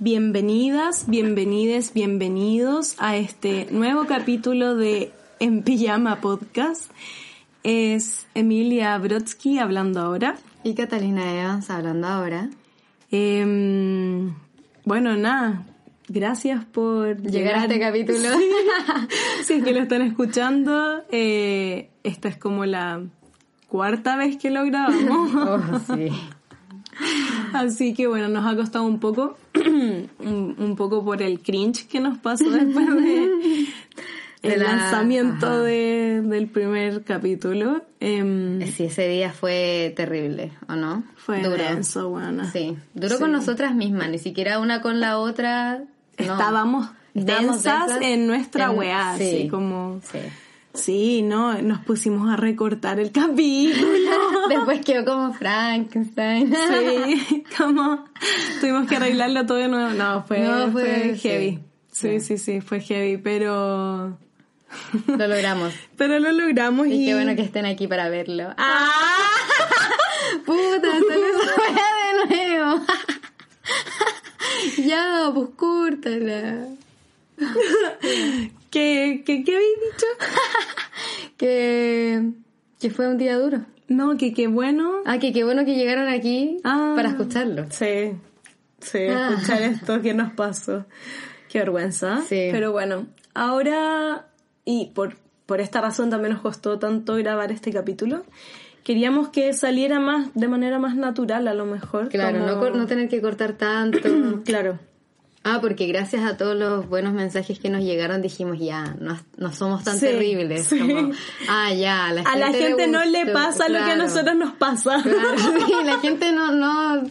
Bienvenidas, bienvenides, bienvenidos a este nuevo capítulo de En Pijama Podcast. Es Emilia Brodsky hablando ahora. Y Catalina Evans hablando ahora. Em, bueno, nada, gracias por llegar, a este capítulo. si es que lo están escuchando, eh, esta es como la cuarta vez que lo grabamos. Oh, sí. Así que bueno, nos ha costado un poco, un, poco por el cringe que nos pasó después de el lanzamiento de, del primer capítulo. Eh, sí, ese día fue terrible, ¿o no? Fue duro. denso, bueno. Sí, duró con nosotras mismas, ni siquiera una con la otra. Estábamos, densas, en nuestra weá, así como... Sí. Sí, no, nos pusimos a recortar el capítulo. Después quedó como Frankenstein. Sí, como tuvimos que arreglarlo todo de nuevo. No, fue, fue, heavy. Sí, sí, sí, fue heavy, pero... Lo logramos. pero lo logramos y... y... qué bueno que estén aquí para verlo. ¡Ah! ¡Puta! Se de nuevo. ya, pues cúrtala. ¿Qué, qué, qué habéis dicho? que, que fue un día duro. No, que qué bueno. Ah, que qué bueno que llegaron aquí Ah. para escucharlo. Sí, sí, Ah. escuchar esto que nos pasó. Qué vergüenza. Sí. Pero bueno, ahora, y por, por esta razón también nos costó tanto grabar este capítulo, queríamos que saliera más, de manera más natural a lo mejor. Claro, como- no, no tener que cortar tanto. Claro. Ah, porque gracias a todos los buenos mensajes que nos llegaron dijimos ya, no, no somos tan Sí, terribles. sí. Como, ah, ya, a la A la gente no le pasa lo que a nosotros nos pasa. Claro, sí, la gente no, no,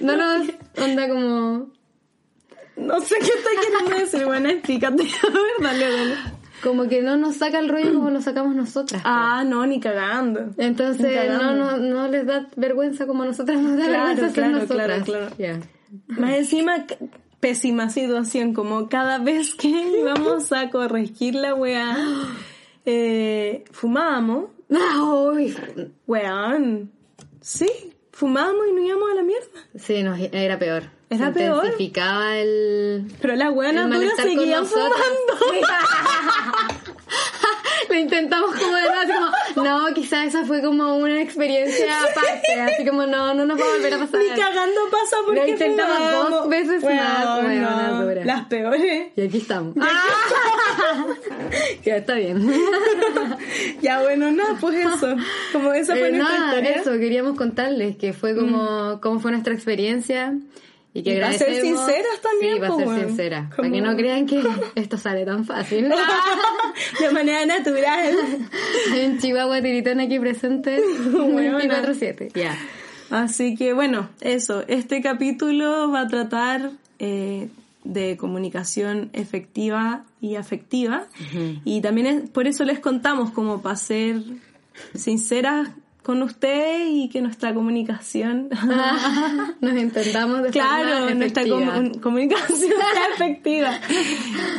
no nos onda como, No sé qué estoy queriendo decir, bueno, explícate. A ver, dale, dale. como que no nos saca el rollo como lo sacamos nosotras. Ah, no, ni cagando. Entonces Ni cagando. no, no, no les da vergüenza como a nosotras nos da Claro, vergüenza claro, nosotras. claro, claro. Más encima, pésima situación, como cada vez que íbamos a corregir la weá, eh, fumábamos, weón, sí, fumábamos y nos íbamos a la mierda. Sí, no, era peor. Era Se peor. intensificaba el, Pero malestar con seguían nosotras. fumando. Intentamos como de así como, no, quizás esa fue como una experiencia aparte, así como, no, no nos va a volver a pasar. Ni cagando pasa porque Lo intentamos dos veces Weón, más, no, dura. Las peores. Y aquí estamos. ya está bien. Ya bueno, nada, pues eso. Como esa fue Eh, nuestra nada, historia. eso, queríamos contarles que fue como, cómo fue nuestra experiencia. Y que Y para ser sinceras también, Sí, para pues, ser sincera. Para que no crean que esto sale tan fácil. De manera natural. Hay un chihuahua tiritón aquí presente. Buena. 24-7. Ya. Así que bueno, eso. Este capítulo va a tratar eh, de comunicación efectiva y afectiva. Y también es- por eso les contamos como para ser sinceras con ustedes y que nuestra comunicación... Nos intentamos de claro, forma nuestra comunicación sea efectiva.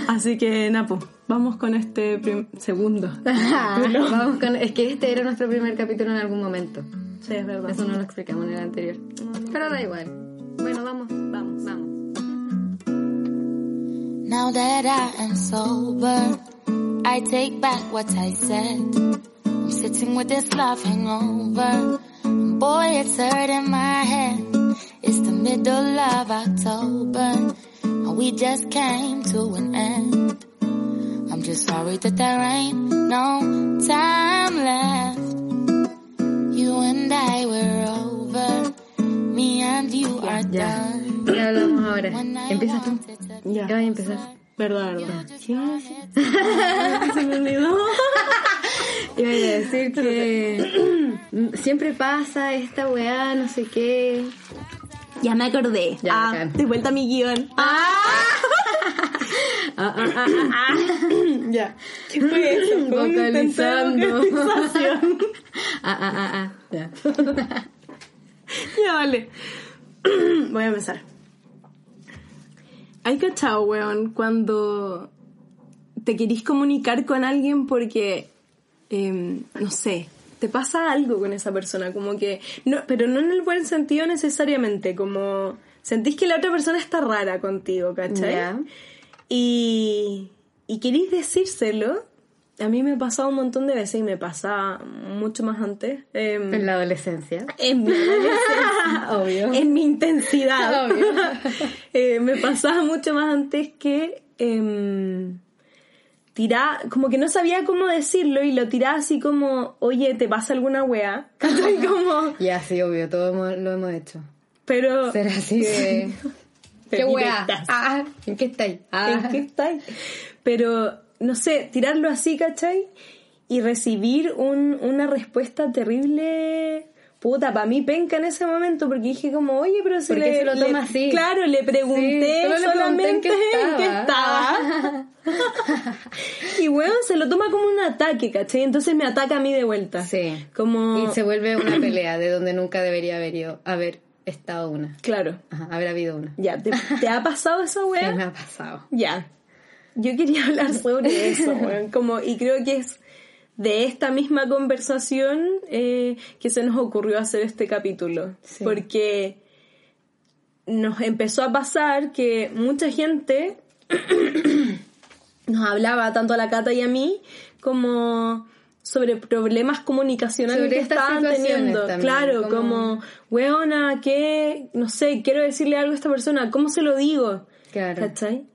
Así que, Napo, vamos con este segundo. Vamos con, es que este era nuestro primer capítulo en algún momento. Sí, es verdad. Eso no lo explicamos en el anterior. Pero da igual. Bueno, vamos, vamos, vamos. Now that I am sober, I take back what I said. I'm sitting with this love hangover. Boy, it's hurting my head. It's the middle of October. And we just came to an end. I'm just sorry that there ain't no time left. You and I were over. Me and you are done. Ya hablamos ahora. Empiezas tú. Ya. Ya voy a empezar. Verdad, verdad. ¿Qué iba a decir? Se me olvidó. Iba a decir que siempre pasa esta weá, no sé qué. Ya me acordé. Ya, ah, bacán. de vuelta a mi guion. Ah, ah, ah, ah, ah. Ya. ¿Qué fue eso? Vocalizando. Ah, ah, ah, ah. Ya. ya, vale. Voy a empezar. Hay cachao, weón, cuando te querís comunicar con alguien porque, em, no sé, te pasa algo con esa persona, como que, no, pero no en el buen sentido necesariamente, como sentís que la otra persona está rara contigo, ¿cachai? Y, y querís decírselo. A mí me ha pasado un montón de veces y me pasa mucho más antes. em, En la adolescencia. en mi adolescencia, Obvio. en mi intensidad. Obvio. Eh, me pasaba mucho más antes que em, tirá, como que no sabía cómo decirlo y lo tiraba así como, oye, ¿te pasa alguna wea? Como, Ya, sí, obvio, todo lo hemos hecho. pero... Ser así de... ¿Qué directas. Ah, ¿en qué estáis? Ah. ¿En qué estáis? Pero, no sé, tirarlo así, ¿cachai? Y recibir un, una respuesta terrible, puta, para mí penca en ese momento, porque dije como, oye, pero si ¿Por qué le, se lo le- toma así? Claro, le pregunté Sí, solo le pregunté en solamente en qué estaba. y weón, se lo toma como un ataque, ¿cachai? Entonces me ataca a mí de vuelta. Sí. Como, Y se vuelve una pelea de donde nunca debería haber ido, haber estado una. claro, Ajá, haber habido una. ya, ¿te, te ha pasado esa Sí, weá? me ha pasado. Ya. Yo quería hablar sobre eso, weón. Como, y creo que es de esta misma conversación eh, que se nos ocurrió hacer este capítulo. Sí. Porque nos empezó a pasar que mucha gente nos hablaba, tanto a la Cata y a mí, como sobre problemas comunicacionales Sobre que estaban teniendo. también, claro, como- como, weona, que, no sé, quiero decirle algo a esta persona, ¿cómo se lo digo? Claro. ¿Cachai?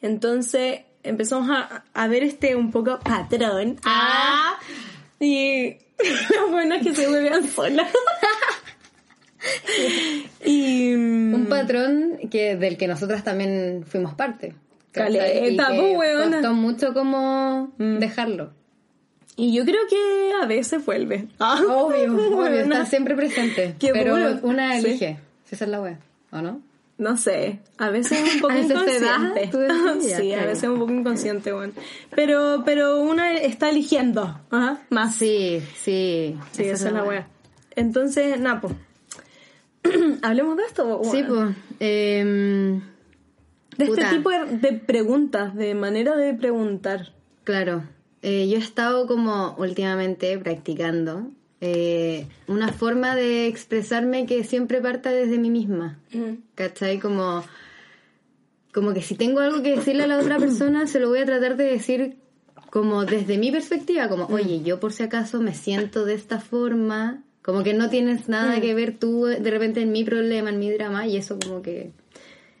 Entonces empezamos a, a ver este un poco patrón. Ah, y lo bueno es que se vuelven solas. y mm, Un patrón que del que nosotras también fuimos parte. Caleta, weona. Costó mucho como dejarlo. y yo creo que a veces vuelve. Ah, Obvio, obvio, está siempre presente. Qué pero una Sí. elige. Si esa es la wea, ¿o no? No sé, a veces es un poco ¿A veces te da? inconsciente. Tú sí, a veces es un poco inconsciente, bueno. Pero, pero una está eligiendo, ajá, más. Sí, sí. Sí, esa es la wea. Entonces, Napo. Hablemos de esto, po, Sí, pues. De este tipo de, de preguntas, de manera de preguntar. Claro, eh, yo he estado como últimamente practicando eh, una forma de expresarme que siempre parta desde mí misma. ¿Cachai? Como, como que si tengo algo que decirle a la otra persona, se lo voy a tratar de decir como desde mi perspectiva, como, oye, yo por si acaso me siento de esta forma, como que no tienes nada que ver tú de repente en mi problema, en mi drama, y eso como que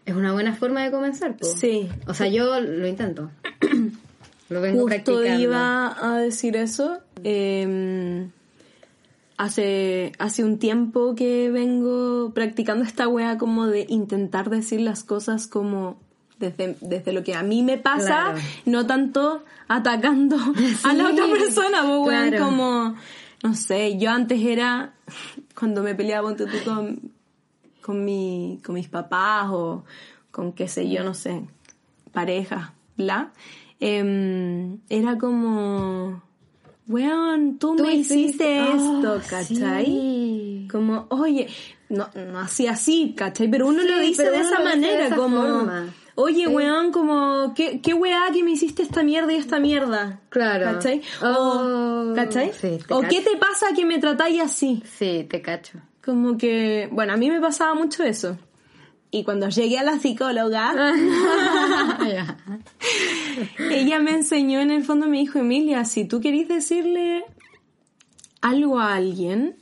es una buena forma de comenzar. po. Sí. O sea, yo lo intento. lo vengo Justo practicando. iba a decir eso. eh, hace, hace un tiempo que vengo practicando esta wea como de intentar decir las cosas como desde, desde lo que a mí me pasa, Claro. no tanto atacando a la otra persona, pues, weón, como, no sé, yo antes era, cuando me peleaba tú, con, con, mi, con mis papás o con qué sé yo, no sé, pareja, bla, em, era como, weón, tú, Tú me hiciste Ah, esto, ¿cachai? sí. Como, oye, no, no así así, ¿cachai? Pero uno Sí, lo dice de esa de manera, esa como, forma. oye, Sí. weón, como, ¿qué, qué weá que me hiciste esta mierda y esta mierda? Claro. ¿Cachai? Oh, o, ¿cachai? o. ¿qué te pasa que me tratáis así? Sí, te cacho. Como que, bueno, a mí me pasaba mucho eso. Y cuando llegué a la psicóloga, ella me enseñó, en el fondo me dijo, Emilia, si tú querís decirle algo a alguien,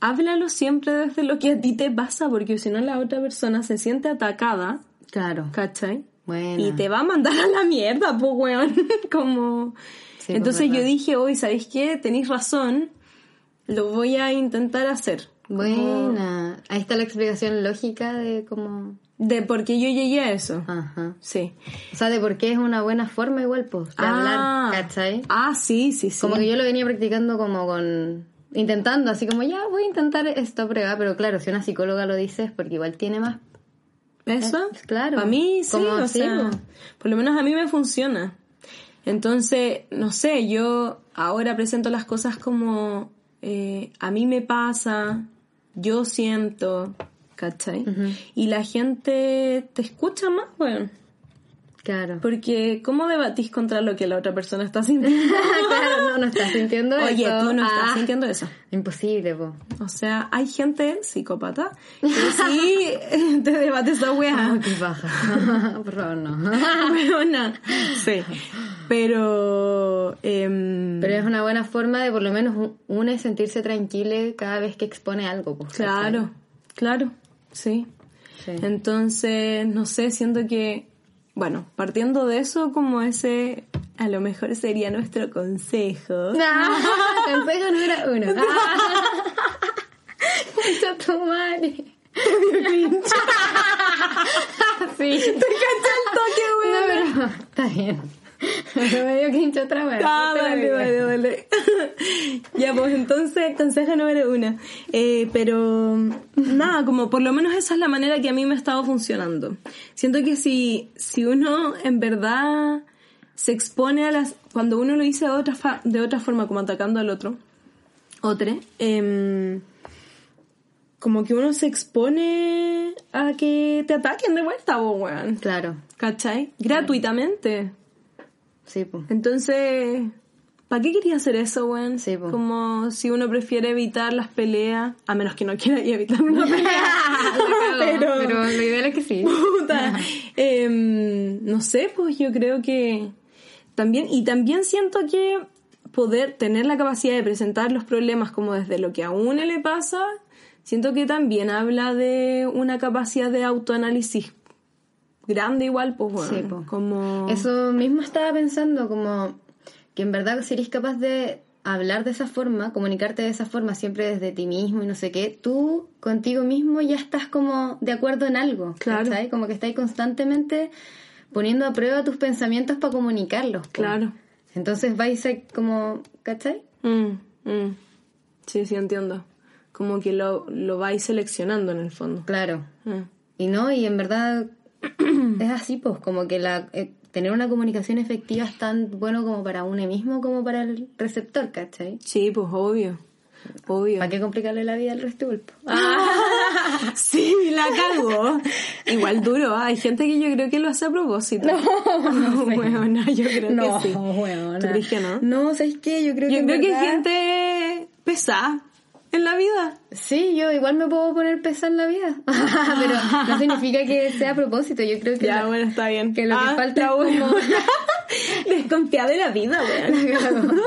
háblalo siempre desde lo que a ti te pasa, porque si no la otra persona se siente atacada, Claro. ¿cachai? Bueno. Y te va a mandar a la mierda, pues, weón. Como... Sí, Entonces yo dije, hoy, ¿sabéis qué? Tenéis razón, lo voy a intentar hacer. Buena. Ahí está la explicación lógica de cómo... De por qué yo llegué a eso. Ajá. Sí. O sea, de por qué es una buena forma igual, pues, de hablar, ¿cachai? Ah, sí, sí, sí. Como que yo lo venía practicando como con... Intentando, así como, ya, voy a intentar esta prueba, pero claro, si una psicóloga lo dice es porque igual tiene más... ¿Eso? Eh, claro. A mí sí, o sí, sea, po. por lo menos a mí me funciona. Entonces, no sé, yo ahora presento las cosas como eh, a mí me pasa, yo siento, ¿cachai? Y la gente te escucha más, bueno. Claro. Porque, ¿cómo debatís contra lo que la otra persona está sintiendo? claro, no, no estás sintiendo eso. Oye, tú no estás Ah, sintiendo eso. Imposible, po. O sea, hay gente psicópata que sí te debate esa weá. Oh, qué baja. Por favor, no. Weona. Sí. Pero. em, Pero es una buena forma de por lo menos un- una sentirse tranquila cada vez que expone algo, pues. Claro, claro. Sí. Sí. Entonces, no sé, siento que. Bueno, partiendo de eso, como ese. A lo mejor sería nuestro consejo. Ah, consejo número uno. Ah. Tu madre. Sí. ¿Te cachas el toque, No, weón? pero está bien. Pero me dio quincho otra vez. Ah, digo. dale, dale. ya, pues entonces, consejo número uno. Eh, pero nada, como por lo menos esa es la manera que a mí me ha estado funcionando. Siento que si, si uno en verdad se expone a las... Cuando uno lo dice de otra, fa- de otra forma, como atacando al otro, otro, em, como que uno se expone a que te ataquen de vuelta, po, weón. Claro, ¿Cachai? Gratuitamente. Sí, pues. Entonces, ¿para qué quería hacer eso, weón? Sí, po. Como si uno prefiere evitar las peleas, a menos que no quiera evitar una pelea. pero, Pero lo ideal es que sí. puta, em, no sé, pues yo creo que también, y también siento que poder tener la capacidad de presentar los problemas como desde lo que a uno le pasa, siento que también habla de una capacidad de autoanálisis grande igual, pues bueno, Sí, po. como... Eso mismo estaba pensando, como que en verdad si eres capaz de hablar de esa forma, comunicarte de esa forma, siempre desde ti mismo y no sé qué, tú contigo mismo ya estás como de acuerdo en algo. Claro. ¿cachai? Como que estás constantemente poniendo a prueba tus pensamientos para comunicarlos. Claro. Entonces vais a como, ¿cachai? Mm, mm. Sí, sí, entiendo. Como que lo, lo vais seleccionando en el fondo. Claro. Mm. Y no, y en verdad es así, pues, como que la eh, tener una comunicación efectiva es tan bueno como para uno mismo como para el receptor, ¿cachai? Sí, pues obvio. Obvio. ¿Para qué complicarle la vida al resto del po? Sí, la cago. Igual duro. Hay gente que yo creo que lo hace a propósito. No, bueno, yo creo que sí. weona. ¿Tú crees que no? No, ¿sabes qué? Yo creo que Yo creo que hay verdad- gente pesada en la vida. Sí, yo igual me puedo poner pesa en la vida. Pero no significa que sea a propósito. Yo creo que... Ya, la- bueno, está bien. que lo que Ah, falta está es bueno. como- Desconfiada de la vida, weón.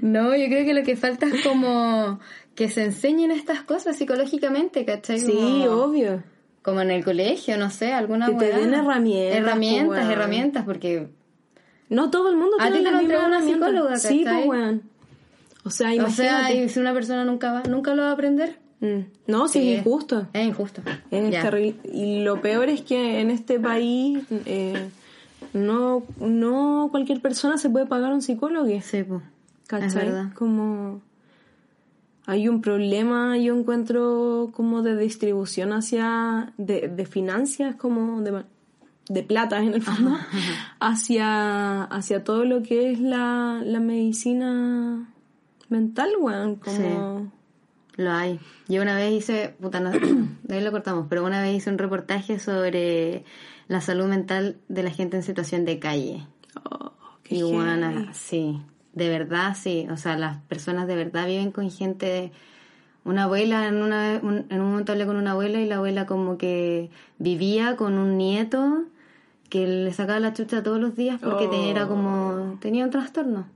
No, yo creo que lo que falta es como que se enseñen estas cosas psicológicamente, ¿cachai? Sí, Como- obvio. Como en el colegio, no sé, alguna Que te den herramientas, Herramientas, herramientas, porque... No todo el mundo tiene la misma una psicóloga, Sí, ¿cachai? pues, weón. O sea, O imagínate. sea, si una persona nunca va, nunca lo va a aprender. Mm. No, sí, Sí. es injusto. Es injusto. Es. Y lo peor es que en este país eh, no, no cualquier persona se puede pagar un psicólogo. Sí, pues. ¿Cachai? Es verdad. Como hay un problema, yo encuentro como de distribución hacia, de, de finanzas, como de, de plata en el fondo, hacia, hacia todo lo que es la, la medicina mental, weón, como... Lo hay. Yo una vez hice, puta, no, de ahí lo cortamos, pero una vez hice un reportaje sobre la salud mental de la gente en situación de calle. oh, qué Y buena, heavy. sí, de verdad, sí. O sea, las personas de verdad viven con gente. Una abuela, en, una, un- en un momento hablé con una abuela y la abuela como que vivía con un nieto que le sacaba la chucha todos los días porque Oh. te- era como. tenía un trastorno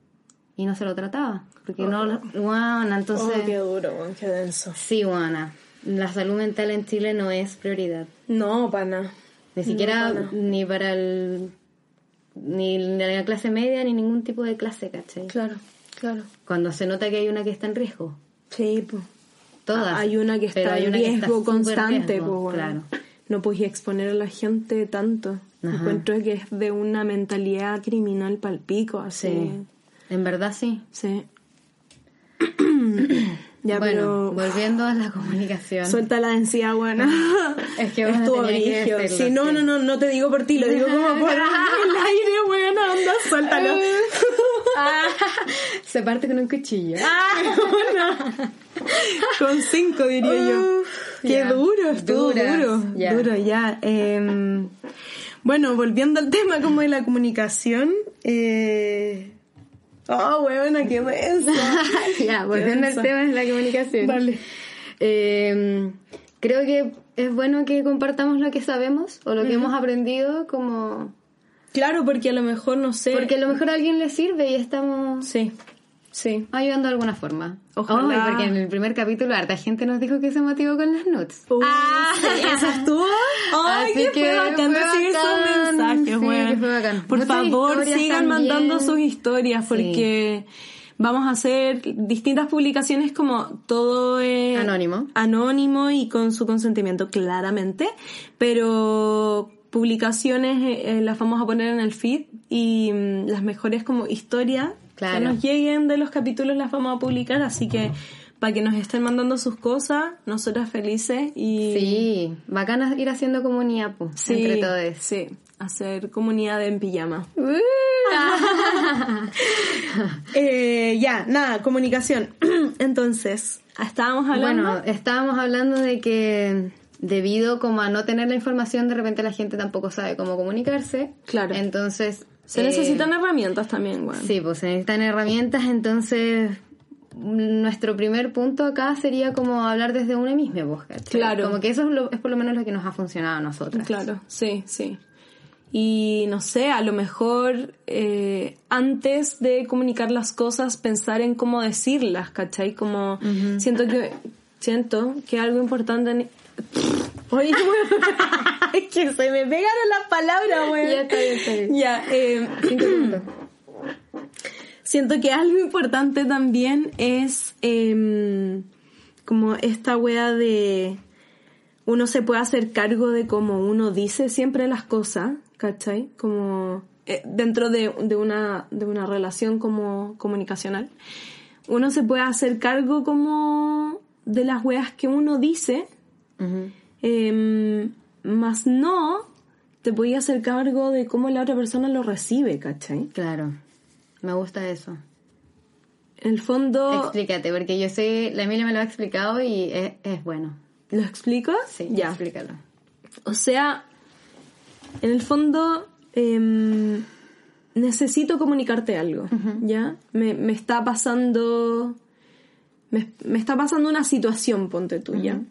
y no se lo trataba. Porque no. lo- Guana, entonces. Oh, qué duro, weón, qué denso. Sí, Guana. La salud mental en Chile no es prioridad. No, para nada. Ni siquiera nada. ni para el. ni la clase media ni ningún tipo de clase, ¿cachai? Claro, claro. Cuando se nota que hay una que está en riesgo. Sí, pues. Todas. Hay una que está en está riesgo súper constante, riesgo, pues, claro. No puedes exponer a la gente tanto. Ajá. Encuentro que es de una mentalidad criminal palpico, así. Sí. En verdad sí. Sí. ya, bueno, pero. volviendo a la comunicación. Suelta la densidad, buena. Es que bueno, Estuvo tenía que brillo. decirlo, Sí, no, no, no, no te digo por ti, lo digo como por el aire, buena, anda, suéltalo. Ah, se parte con un cuchillo. Ah. Con cinco diría yo. Qué duro, estuvo Duras, duro. Duro, ya. Em, Bueno, volviendo al tema como de la comunicación, eh... Oh, weona, qué denso. ya, volviendo al tema de la comunicación. Vale. Eh, creo que es bueno que compartamos lo que sabemos o lo que hemos aprendido como... Claro, porque a lo mejor, no sé... Porque a lo mejor a alguien le sirve y estamos Sí, sí. ayudando de alguna forma. Ojalá. Porque en el primer capítulo harta gente nos dijo que se motivó con las notes. ah, ¿eso estuvo? Ay, Así que que fue bacán recibir sus mensajes, Sí, weón. que fue bacán. Por Muchas favor, sigan también. mandando sus historias porque vamos a hacer distintas publicaciones como todo es Anónimo. anónimo y con su consentimiento claramente, pero publicaciones eh, eh, las vamos a poner en el feed y mm, las mejores como historias Claro. que nos lleguen de los capítulos las vamos a publicar, así que para que nos estén mandando sus cosas, nosotras felices y Sí, bacana ir haciendo comunidad, pues, Sí, entre todos. Sí, hacer comunidad en pijama. Eh, ya, nada, comunicación. Entonces, estábamos hablando. Bueno, estábamos hablando de que debido como a no tener la información, de repente la gente tampoco sabe cómo comunicarse. Claro. Entonces... se eh, necesitan herramientas también, bueno. Sí, pues se necesitan herramientas, entonces nuestro primer punto acá sería como hablar desde uno mismo, pues, ¿cachai? Claro. Como que eso es, lo- es por lo menos lo que nos ha funcionado a nosotras. Claro, sí, sí. Y no sé, a lo mejor eh, antes de comunicar las cosas, pensar en cómo decirlas, ¿cachai? Como siento que siento que algo importante en... Oye, es que se me pegaron las palabras, weón. Ya está bien, está bien. Ya, eh. Siento que algo importante también es em, como esta wea de uno se puede hacer cargo de cómo uno dice siempre las cosas, ¿cachai? Como eh, dentro de, de una, de una relación como comunicacional. Uno se puede hacer cargo como de las weas que uno dice, Ujú. Em, más no te podía hacer cargo de cómo la otra persona lo recibe, ¿cachai? Claro. Me gusta eso. En el fondo... Explícate, porque yo sé, la Emilia me lo ha explicado y es, es bueno. ¿Lo explico? Sí, ya. explícalo. O sea, en el fondo em, necesito comunicarte algo, ¿ya? Me, me está pasando... Me, me está pasando una situación, ponte tuya.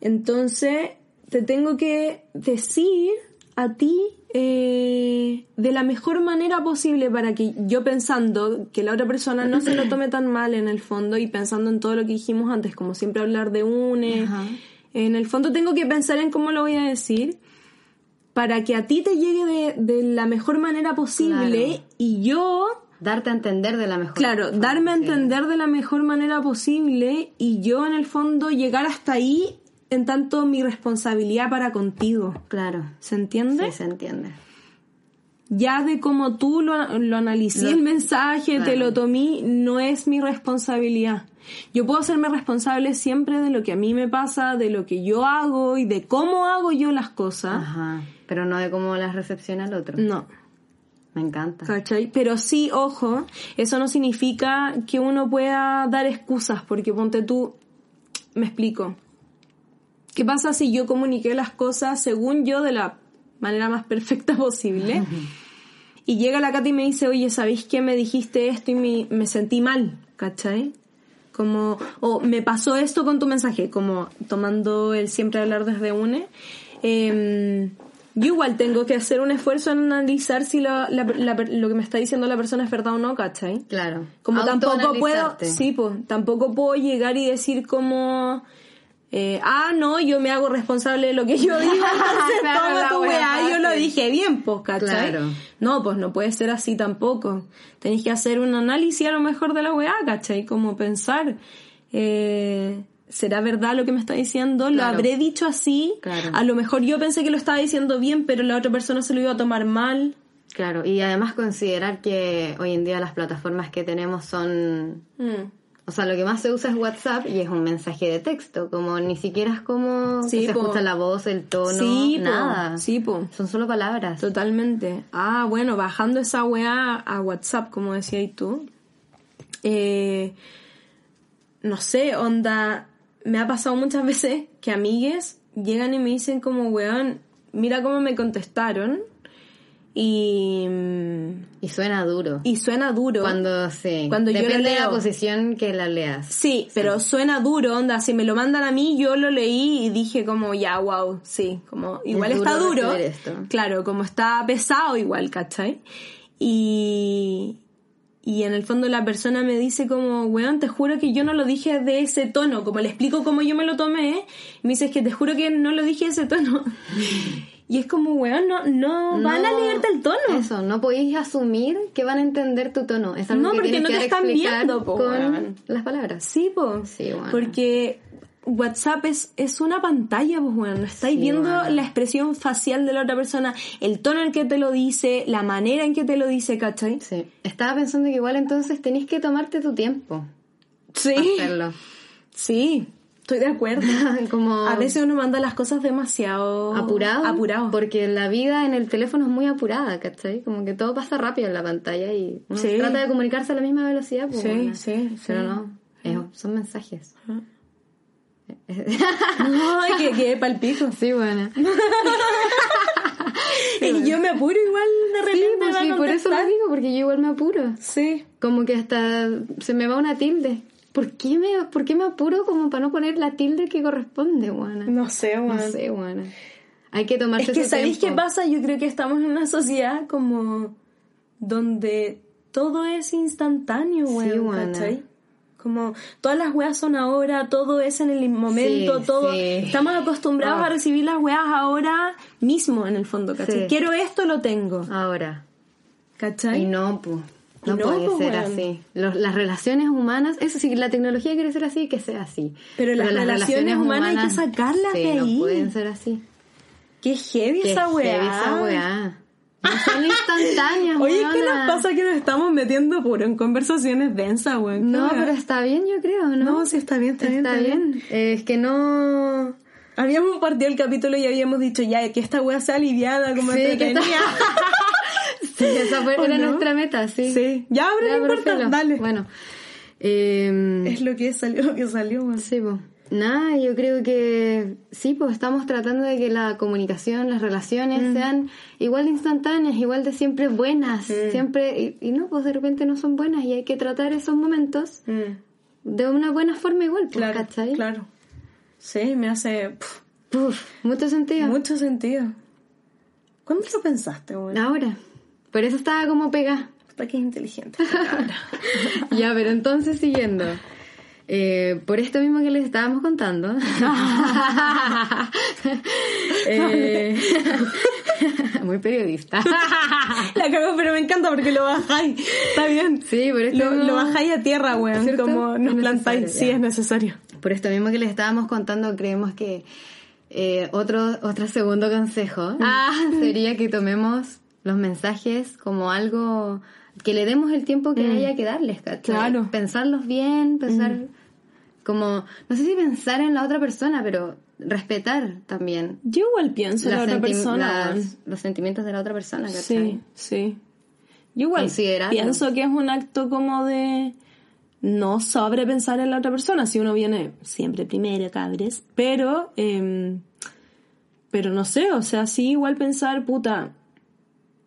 Entonces, te tengo que decir a ti eh, de la mejor manera posible para que yo pensando que la otra persona no se lo tome tan mal en el fondo y pensando en todo lo que dijimos antes, como siempre hablar de une, Ajá. en el fondo tengo que pensar en cómo lo voy a decir para que a ti te llegue de, de la mejor manera posible Claro. y yo Darte a entender de la mejor Claro, darme a entender de la mejor manera posible y yo en el fondo llegar hasta ahí en tanto mi responsabilidad para contigo. Claro. ¿Se entiende? Sí, se entiende. Ya de cómo tú lo, lo analicé el mensaje, te lo tomé, no es mi responsabilidad. Yo puedo hacerme responsable siempre de lo que a mí me pasa, de lo que yo hago y de cómo hago yo las cosas. Ajá. Pero no de cómo las recepciona el otro. No. Me encanta. ¿Cachai? Pero sí, ojo, eso no significa que uno pueda dar excusas, porque ponte tú, me explico. ¿Qué pasa si yo comuniqué las cosas según yo de la manera más perfecta posible? Y llega la Katy y me dice, oye, ¿sabéis que me dijiste esto y me, me sentí mal? ¿Cachai? Como, o me pasó esto con tu mensaje, como tomando el siempre hablar desde UNE. Em, yo igual tengo que hacer un esfuerzo en analizar si lo, la- la- lo que me está diciendo la persona es verdad o no, ¿cachai? Claro. Como tampoco puedo, sí, pues, tampoco puedo llegar y decir como, eh, ah, no, yo me hago responsable de lo que yo digo, entonces Claro, toma tu weá, yo lo dije bien, pues, ¿cachai? Claro. No, pues no puede ser así tampoco. Tenéis que hacer un análisis a lo mejor de la weá, ¿cachai? Como pensar, eh, ¿será verdad lo que me está diciendo? ¿Lo Claro. habré dicho así? Claro. A lo mejor yo pensé que lo estaba diciendo bien, pero la otra persona se lo iba a tomar mal. Claro. Y además considerar que hoy en día las plataformas que tenemos son... Mm. O sea, lo que más se usa es WhatsApp y es un mensaje de texto. Como ni siquiera es como Sí, que se escucha la voz, el tono, sí, po. nada. Sí, po. Son solo palabras. Totalmente. Ah, bueno, bajando esa weá a WhatsApp, como decías tú. Eh, no sé, onda. Me ha pasado muchas veces que amigues llegan y me dicen como, weón, mira cómo me contestaron y, Y suena duro. y suena duro. Cuando sí. Cuando yo lo Depende de la leo. posición que la leas. Sí, pero suena duro, onda, si me lo mandan a mí, yo lo leí y dije como, ya, wow, sí, como, igual Es está duro duro. esto. Claro, como está pesado igual, ¿cachai? Y, y en el fondo la persona me dice como, weón, te juro que yo no lo dije de ese tono, como le explico cómo yo me lo tomé, me dice, es que te juro que no lo dije de ese tono. Y es como, weón, no, no, van a leerte el tono. Eso, no podéis asumir que van a entender tu tono. Es algo No, que porque no te están viendo, po, con weón. las palabras. Sí, po. Sí, bueno. Porque WhatsApp es, es una pantalla, pues bueno, estáis Sí, viendo bueno. la expresión facial de la otra persona, el tono en que te lo dice, la manera en que te lo dice, ¿cachai? Sí. Estaba pensando que igual entonces tenés que tomarte tu tiempo Sí. hacerlo. Sí, estoy de acuerdo. Como A veces uno manda las cosas demasiado apurado. apurado. Porque la vida en el teléfono es muy apurada, ¿cachai? Como que todo pasa rápido en la pantalla y uno Sí. trata de comunicarse a la misma velocidad. Pues, Sí, bueno. sí, Pero sí. no, es- son mensajes. Ay, que quede palpico. Sí, bueno. Y yo me apuro igual de Sí, repente pues va a sí, por eso lo digo, porque yo igual me apuro. Sí. Como que hasta se me va una tilde. ¿Por qué me, por qué me apuro como para no poner la tilde que corresponde, buena? No sé, No weón. sé, buena. Hay que tomarse Es que ¿sabéis qué pasa? Yo creo que estamos en una sociedad como donde todo es instantáneo, Sí, weón, buena. ¿cachai? Como todas las weas son ahora, todo es en el momento, Sí, todo. sí. Estamos acostumbrados Ah. a recibir las weas ahora mismo, en el fondo, ¿cachai? Sí. Quiero esto, lo tengo, Ahora. ¿cachai? Y no, pues. No, no, puede pues, ser así. Los- las relaciones humanas, eso sí, la tecnología quiere ser así, que sea así. Pero las relaciones humanas hay que sacarlas sí, de ahí. no pueden ser así. Qué heavy Qué esa wea. heavy esa weá. No son instantáneas, Oye, ¿qué weona. nos pasa que nos estamos metiendo puro en conversaciones densas, weón? No, ¿Qué pero está bien, yo creo, ¿no? No, sí, está bien, está bien, Está está bien. bien. Eh, es que no... Habíamos partido el capítulo y habíamos dicho ya que esta wea sea aliviada, como Sí, que entretenida. Esa fue, ¿O era no? nuestra meta, sí. Sí. Ya, pero Ya, no importa, dale. Bueno. Eh, Es lo que salió, lo que salió. Sí, pues. Nada, yo creo que sí, pues estamos tratando de que la comunicación, las relaciones Mm. sean igual de instantáneas, igual de siempre buenas, siempre, y, y no, pues de repente no son buenas y hay que tratar esos momentos Mm, de una buena forma igual, pues, claro, ¿cachai? claro. Sí, me hace Puf, mucho sentido. mucho sentido. ¿Cuándo lo pensaste, weón? Ahora, por eso estaba como pegada. Hasta que es inteligente. ya, pero entonces siguiendo. Eh, por esto mismo que les estábamos contando. Eh, muy periodista. La cago, pero me encanta porque lo bajáis. Está bien. Sí, por esto Lo, mismo- lo bajáis a tierra, weón. ¿Cierto? Como nos plantáis. Sí, es necesario. Por esto mismo que les estábamos contando, creemos que eh, otro, otro segundo consejo sería que tomemos los mensajes como algo que le demos el tiempo que haya que darles, ¿cachai? Claro. Pensarlos bien, pensar como, no sé si pensar en la otra persona, pero respetar también Yo igual pienso en la otra persona, las- los sentimientos de la otra persona, ¿cachai? Sí, sí. Yo igual pienso que es un acto como de no sobrepensar en la otra persona. Si uno viene siempre primero, cabres. Pero, em, pero no sé, o sea, sí igual pensar, puta,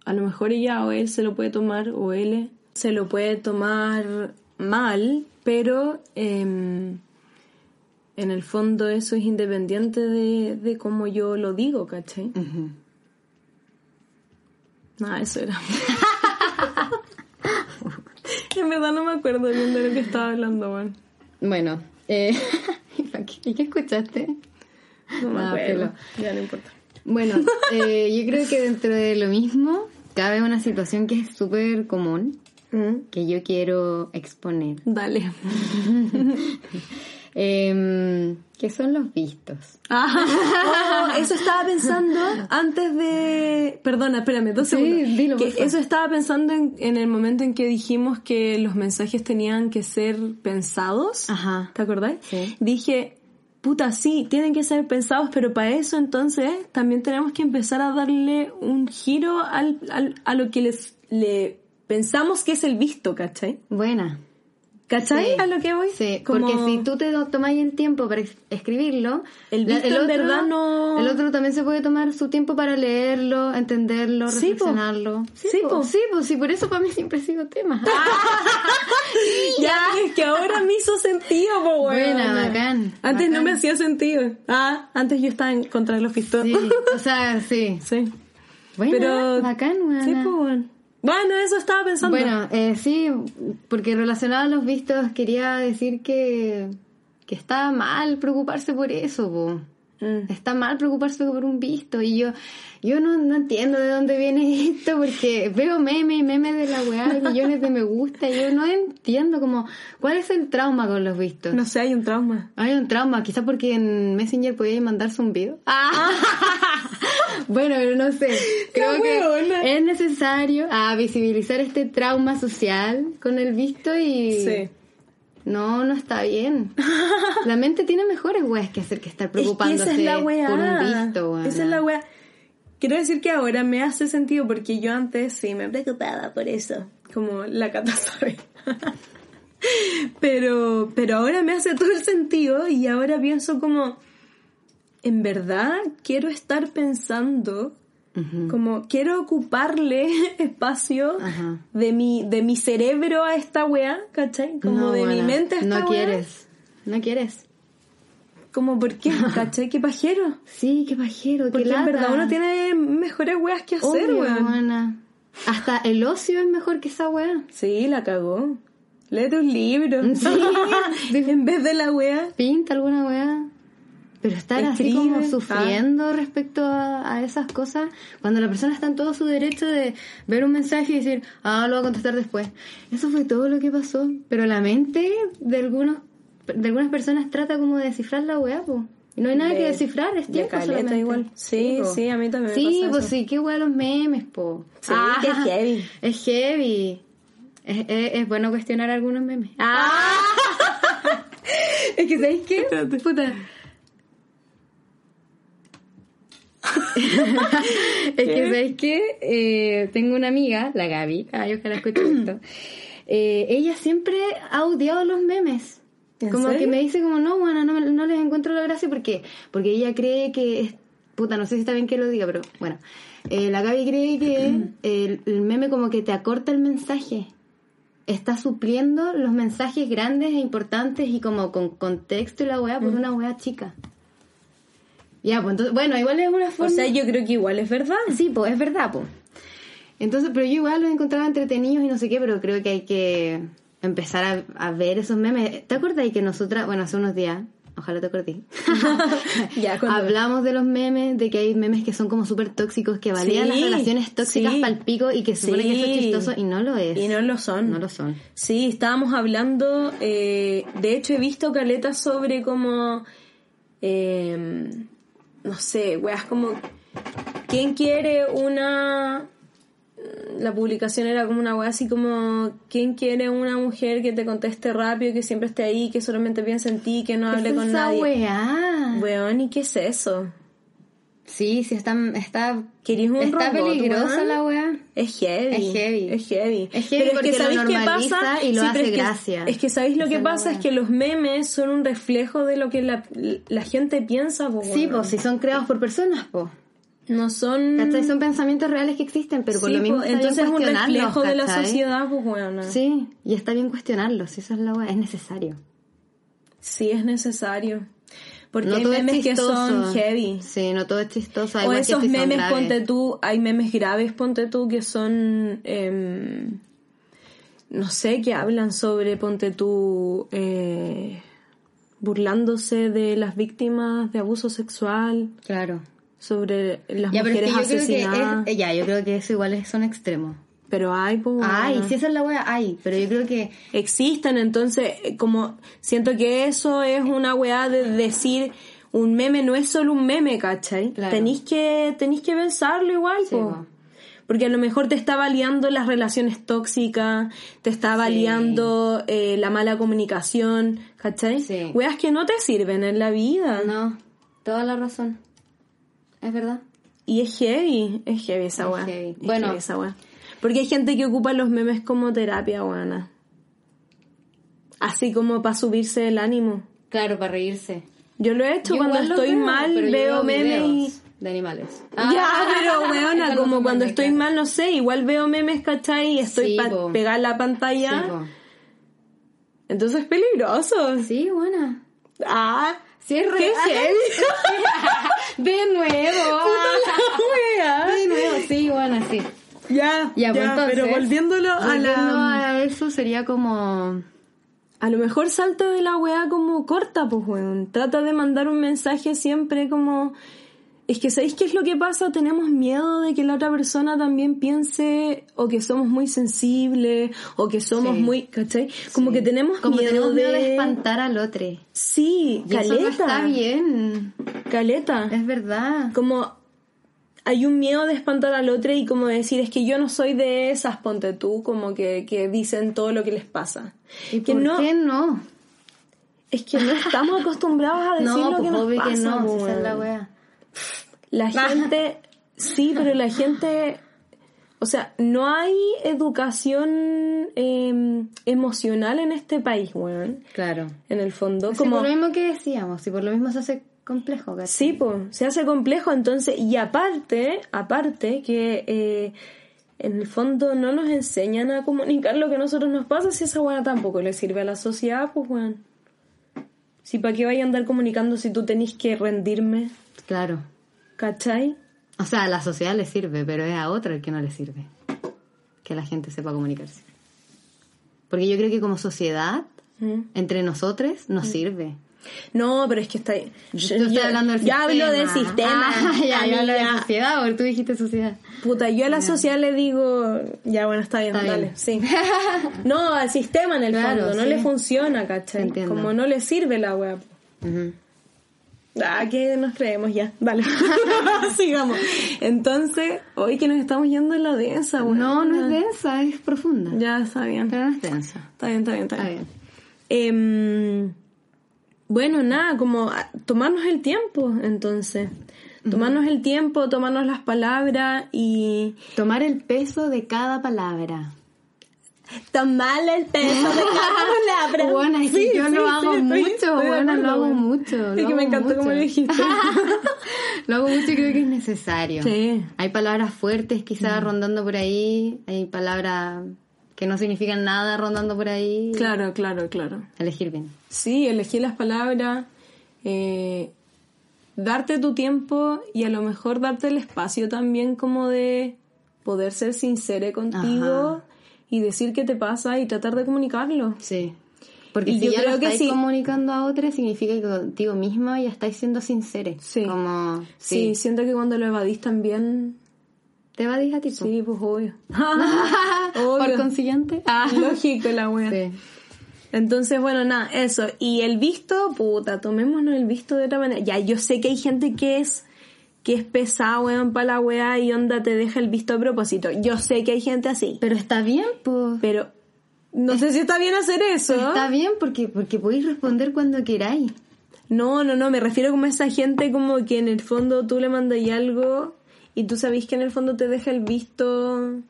a lo mejor ella o él se lo puede tomar, o él se lo puede tomar mal, pero em, en el fondo eso es independiente de, de cómo yo lo digo, ¿cachai? Ujú. Nada, eso era. en verdad no me acuerdo bien de lo que estaba hablando, weón. Bueno, eh, ¿y qué escuchaste? No me Ah, acuerdo. pelo. Ya no importa. Bueno, eh, yo creo que dentro de lo mismo cabe una situación que es súper común que yo quiero exponer. Dale. Em, que son los vistos. Oh, eso estaba pensando antes de... Perdona, espérame, dos Sí, segundos. dilo, Que eso estaba pensando en, en el momento en que dijimos que los mensajes tenían que ser pensados. Ajá. ¿Te acordáis? Sí. Dije, puta, sí, tienen que ser pensados, pero para eso entonces también tenemos que empezar a darle un giro al, al- a lo que les le pensamos que es el visto, ¿cachai? Buena. ¿Cachai? Sí. A lo que voy. Sí, Como- porque si tú te tomáis el tiempo para es- escribirlo, El verdad no- El otro también se puede tomar su tiempo para leerlo, entenderlo, Sí, po. reflexionarlo. Sí, po. Sí, pues sí, por eso para mí siempre ha sido tema. Ya, es que ahora me hizo sentido, po, weón. Buena, bacán, Antes no me hacía sentido. Ah, antes yo estaba en contra de los pistones. Sí, o sea, sí. Sí. Buena, Pero. bacán, weona. Sí, pues, weón. Bueno, eso estaba pensando. Bueno, eh, sí, porque relacionado a los vistos quería decir que, que está mal preocuparse por eso, po. Mm. Está mal preocuparse por un visto y yo yo no, no entiendo de dónde viene esto porque veo memes y memes de la weá y millones de me gusta y yo no entiendo como cuál es el trauma con los vistos. No sé, hay un trauma. Hay un trauma, quizás porque en Messenger podía mandarse un video. Ah. bueno, pero no sé. Creo que es necesario ah, visibilizar este trauma social con el visto y Sí. No, no está bien. La mente tiene mejores weas que hacer que estar preocupándose es que esa es la weá. por un visto, weona. Esa es la weá. Quiero decir que ahora me hace sentido porque yo antes sí me preocupaba por eso. Como la cata sabe. pero, pero ahora me hace todo el sentido y ahora pienso como, en verdad quiero estar pensando, Ujú. como quiero ocuparle espacio Ajá. de mi, de mi cerebro a esta weá, ¿cachai? Como No, de mi weona, mente a esta No weá. quieres. No quieres. Como, ¿por qué? ¿Cachai? ¿Qué pajero? Sí, qué pajero, qué Porque en lata. verdad uno tiene mejores weas que hacer, Obvio, weón. weona. Hasta el ocio es mejor que esa wea. Sí, la cagó. Léete un libro. Sí. en vez de la wea. pinta alguna weá. Pero estar así como sufriendo respecto a, a esas cosas, cuando la persona está en todo su derecho de ver un mensaje y decir, ah, lo voy a contestar después. Eso fue todo lo que pasó. Pero la mente de algunos de algunas personas trata como de descifrar la weá. Y no hay nada De- que descifrar, es de tiempo caleta solamente. igual. Sí, sí, a mí también me Sí, pasa pues eso. sí, qué weá los memes, po. Sí, que es heavy. Es heavy. Es, es- es bueno cuestionar algunos memes. Ah. Es que, ¿sabéis qué? Puta. es que, ¿sabéis qué? Eh, tengo una amiga, la Gaby, ay, ojalá escuche esto. Eh, ella siempre ha odiado los memes. ¿En Como serio? que me dice como, no, bueno, no, no les encuentro la gracia. ¿Por qué? Porque ella cree que es... Puta, no sé si está bien que lo diga, pero bueno. Eh, la Gaby cree que el, el meme como que te acorta el mensaje está supliendo los mensajes grandes e importantes y como con contexto y la weá Mm. por una weá chica. Ya, pues entonces, bueno, igual es una O forma... sea, yo creo que igual es verdad. Sí, pues es verdad, pues. Entonces, pero yo igual los encontraba entretenidos y no sé qué, pero creo que hay que empezar a, a ver esos memes. ¿Te acuerdas que nosotras, bueno, hace unos días, ojalá te acordé, ya, hablamos de los memes, de que hay memes que son como súper tóxicos, que valían Sí, las relaciones tóxicas sí. pal pico y que se supone que eso es Sí. chistoso y no lo es. Y no lo son. No lo son. Sí, estábamos hablando, eh, de hecho he visto caletas sobre como, eh, no sé, weas como, ¿quién quiere una... La publicación era como una wea así como, ¿quién quiere una mujer que te conteste rápido, que siempre esté ahí, que solamente piense en ti, que no ¿Qué hable es con esa nadie? weá? Weón, ¿y qué es eso? Sí, sí, está, está, ¿Querís un está robot, peligrosa weón? la weá. Es heavy. Es heavy. Es heavy. Es heavy Pero porque es que lo ¿sabéis qué pasa? y lo Sí, hace es que- gracia. Es que ¿sabéis lo que pasa? Es que los memes son un reflejo de lo que la, la gente piensa. po, Sí, pues si son creados por personas, pues. No son... ¿Cachai? Son pensamientos reales que existen, pero por Sí, lo mismo po, está bien entonces es un reflejo de la ¿cachai? sociedad, pues weona. Sí, y está bien cuestionarlos, esa es la weá, es necesario. Sí, es necesario. Porque no hay memes que son heavy. Sí, no todo es chistoso. hay O que esos sí memes, ponte tú, hay memes graves, ponte tú, que son, em, no sé, que hablan sobre, ponte tú, eh, burlándose de las víctimas de abuso sexual, Claro. sobre las Ya, pero es mujeres que yo creo que asesinadas. es, ya, yo creo que eso igual son extremos. Pero hay, pues, Ay, weona. si esa es la wea, ay, pero yo creo que existen, entonces eh, como siento que eso es una weá de decir un meme no es solo un meme, ¿cachai? Claro. Tenéis que tenéis que pensarlo igual, Sí, po. po. Porque a lo mejor te está baleando las relaciones tóxicas, te está baleando eh, la mala comunicación, ¿cachai? Sí. Weas que no te sirven en la vida. no, toda la razón. Es verdad. Y es heavy, es heavy esa Es weá. heavy. Es Bueno. heavy esa weá. Porque hay gente que ocupa los memes como terapia, weana. Así como para subirse el ánimo. Claro, para reírse. Yo lo he hecho Yo cuando estoy veo, mal, pero veo memes y... de animales. ya, Ah, pero esa weona, como cuando estoy claro. mal, no sé, igual veo memes, ¿cachai? Y estoy Sí, para pegar la pantalla. Sí. Entonces es peligroso. Sí, buena. Ah, Sí, es qué real. De nuevo. Wea. De nuevo, sí, buena, sí. Ya, Ya, ya, pues entonces, pero volviéndolo a la... a eso sería como... A lo mejor salta de la weá como corta, pues weón. Trata de mandar un mensaje siempre como... Es que ¿sabéis qué es lo que pasa? Tenemos miedo de que la otra persona también piense o que somos muy sensibles o que somos Sí. muy... ¿Cachai? Como Sí. que tenemos Como miedo tenemos miedo de... de espantar al otro. Sí, Y eso caleta. no está bien. Caleta. Es verdad. Como hay un miedo de espantar al otro y como decir, es que yo no soy de esas, ponte tú, como que, que dicen todo lo que les pasa. ¿Y que por no, qué no? Es que no estamos acostumbrados a decir No, lo pues que nos pasa, que no, si esa es la wea. La gente, sí, pero la gente, o sea, no hay educación eh, emocional en este país, weón. Claro. En el fondo, Sí, como... por lo mismo que decíamos, si por lo mismo se hace complejo, ¿cachai? Sí, pues, se hace complejo, entonces, y aparte, aparte que eh, en el fondo no nos enseñan a comunicar lo que a nosotros nos pasa, si esa weá tampoco le sirve a la sociedad, pues weón. Si para qué vaya a andar comunicando si tú tenés que rendirme, Claro. ¿cachai? O sea, a la sociedad le sirve, pero es a otra el que no le sirve. Que la gente sepa comunicarse. Porque yo creo que como sociedad, Mm. entre nosotros, nos sirve. No, pero es que está ahí. Yo estoy hablando del ya sistema. hablo del sistema. Ah, ya, yo hablo de sociedad, porque tú dijiste sociedad. Puta, yo a la sociedad le digo, ya bueno, está bien, Está dale, bien. sí. No, al sistema en el Claro, fondo, no sí. le funciona, ¿cachai? Entiendo. Como no le sirve la wea. Ujú. Ah, que nos creemos ya. Vale. Sigamos. Entonces, hoy que nos estamos yendo en la densa. No, no es densa, es profunda. Ya, está bien. Pero no es densa. Está bien, está bien, está Está bien. bien. Bueno, nada, como ah, tomarnos el tiempo, entonces. Tomarnos el tiempo, tomarnos las palabras y Tomar el peso de cada palabra. tomarle el peso de cada palabra. Bueno, es que yo lo hago mucho, estoy bueno, lo hago mucho. lo Es que me encantó mucho. como lo dijiste. lo hago mucho y creo que es necesario. Sí. Hay palabras fuertes quizás rondando por ahí, hay palabras que no significan nada rondando por ahí. Claro, claro, claro. Elegir bien. Sí, elegir las palabras, eh, darte tu tiempo y a lo mejor darte el espacio también como de poder ser sincera contigo Ajá. y decir qué te pasa y tratar de comunicarlo. Sí. Porque Y si yo ya creo lo que estáis sí. comunicando a otros, significa que contigo misma ya estáis siendo sincera. Sí. Como, Sí, sí. siento que cuando lo evadís también... ¿Te va a ti? Sí, pues obvio. Por obvio. consiguiente. Lógico la wea. Sí. Entonces, bueno, nada, eso. Y el visto, puta, tomémonos el visto de otra manera. Ya, yo sé que hay gente que es que es pesada, weón, para la weá y onda te deja el visto a propósito. Yo sé que hay gente así. Pero está bien, pues. Pero no sé si está bien hacer eso. Está bien porque, porque podéis responder cuando queráis. No, no, no, me refiero como a esa gente como que en el fondo tú le mandas algo y tú sabes que en el fondo te deja el visto...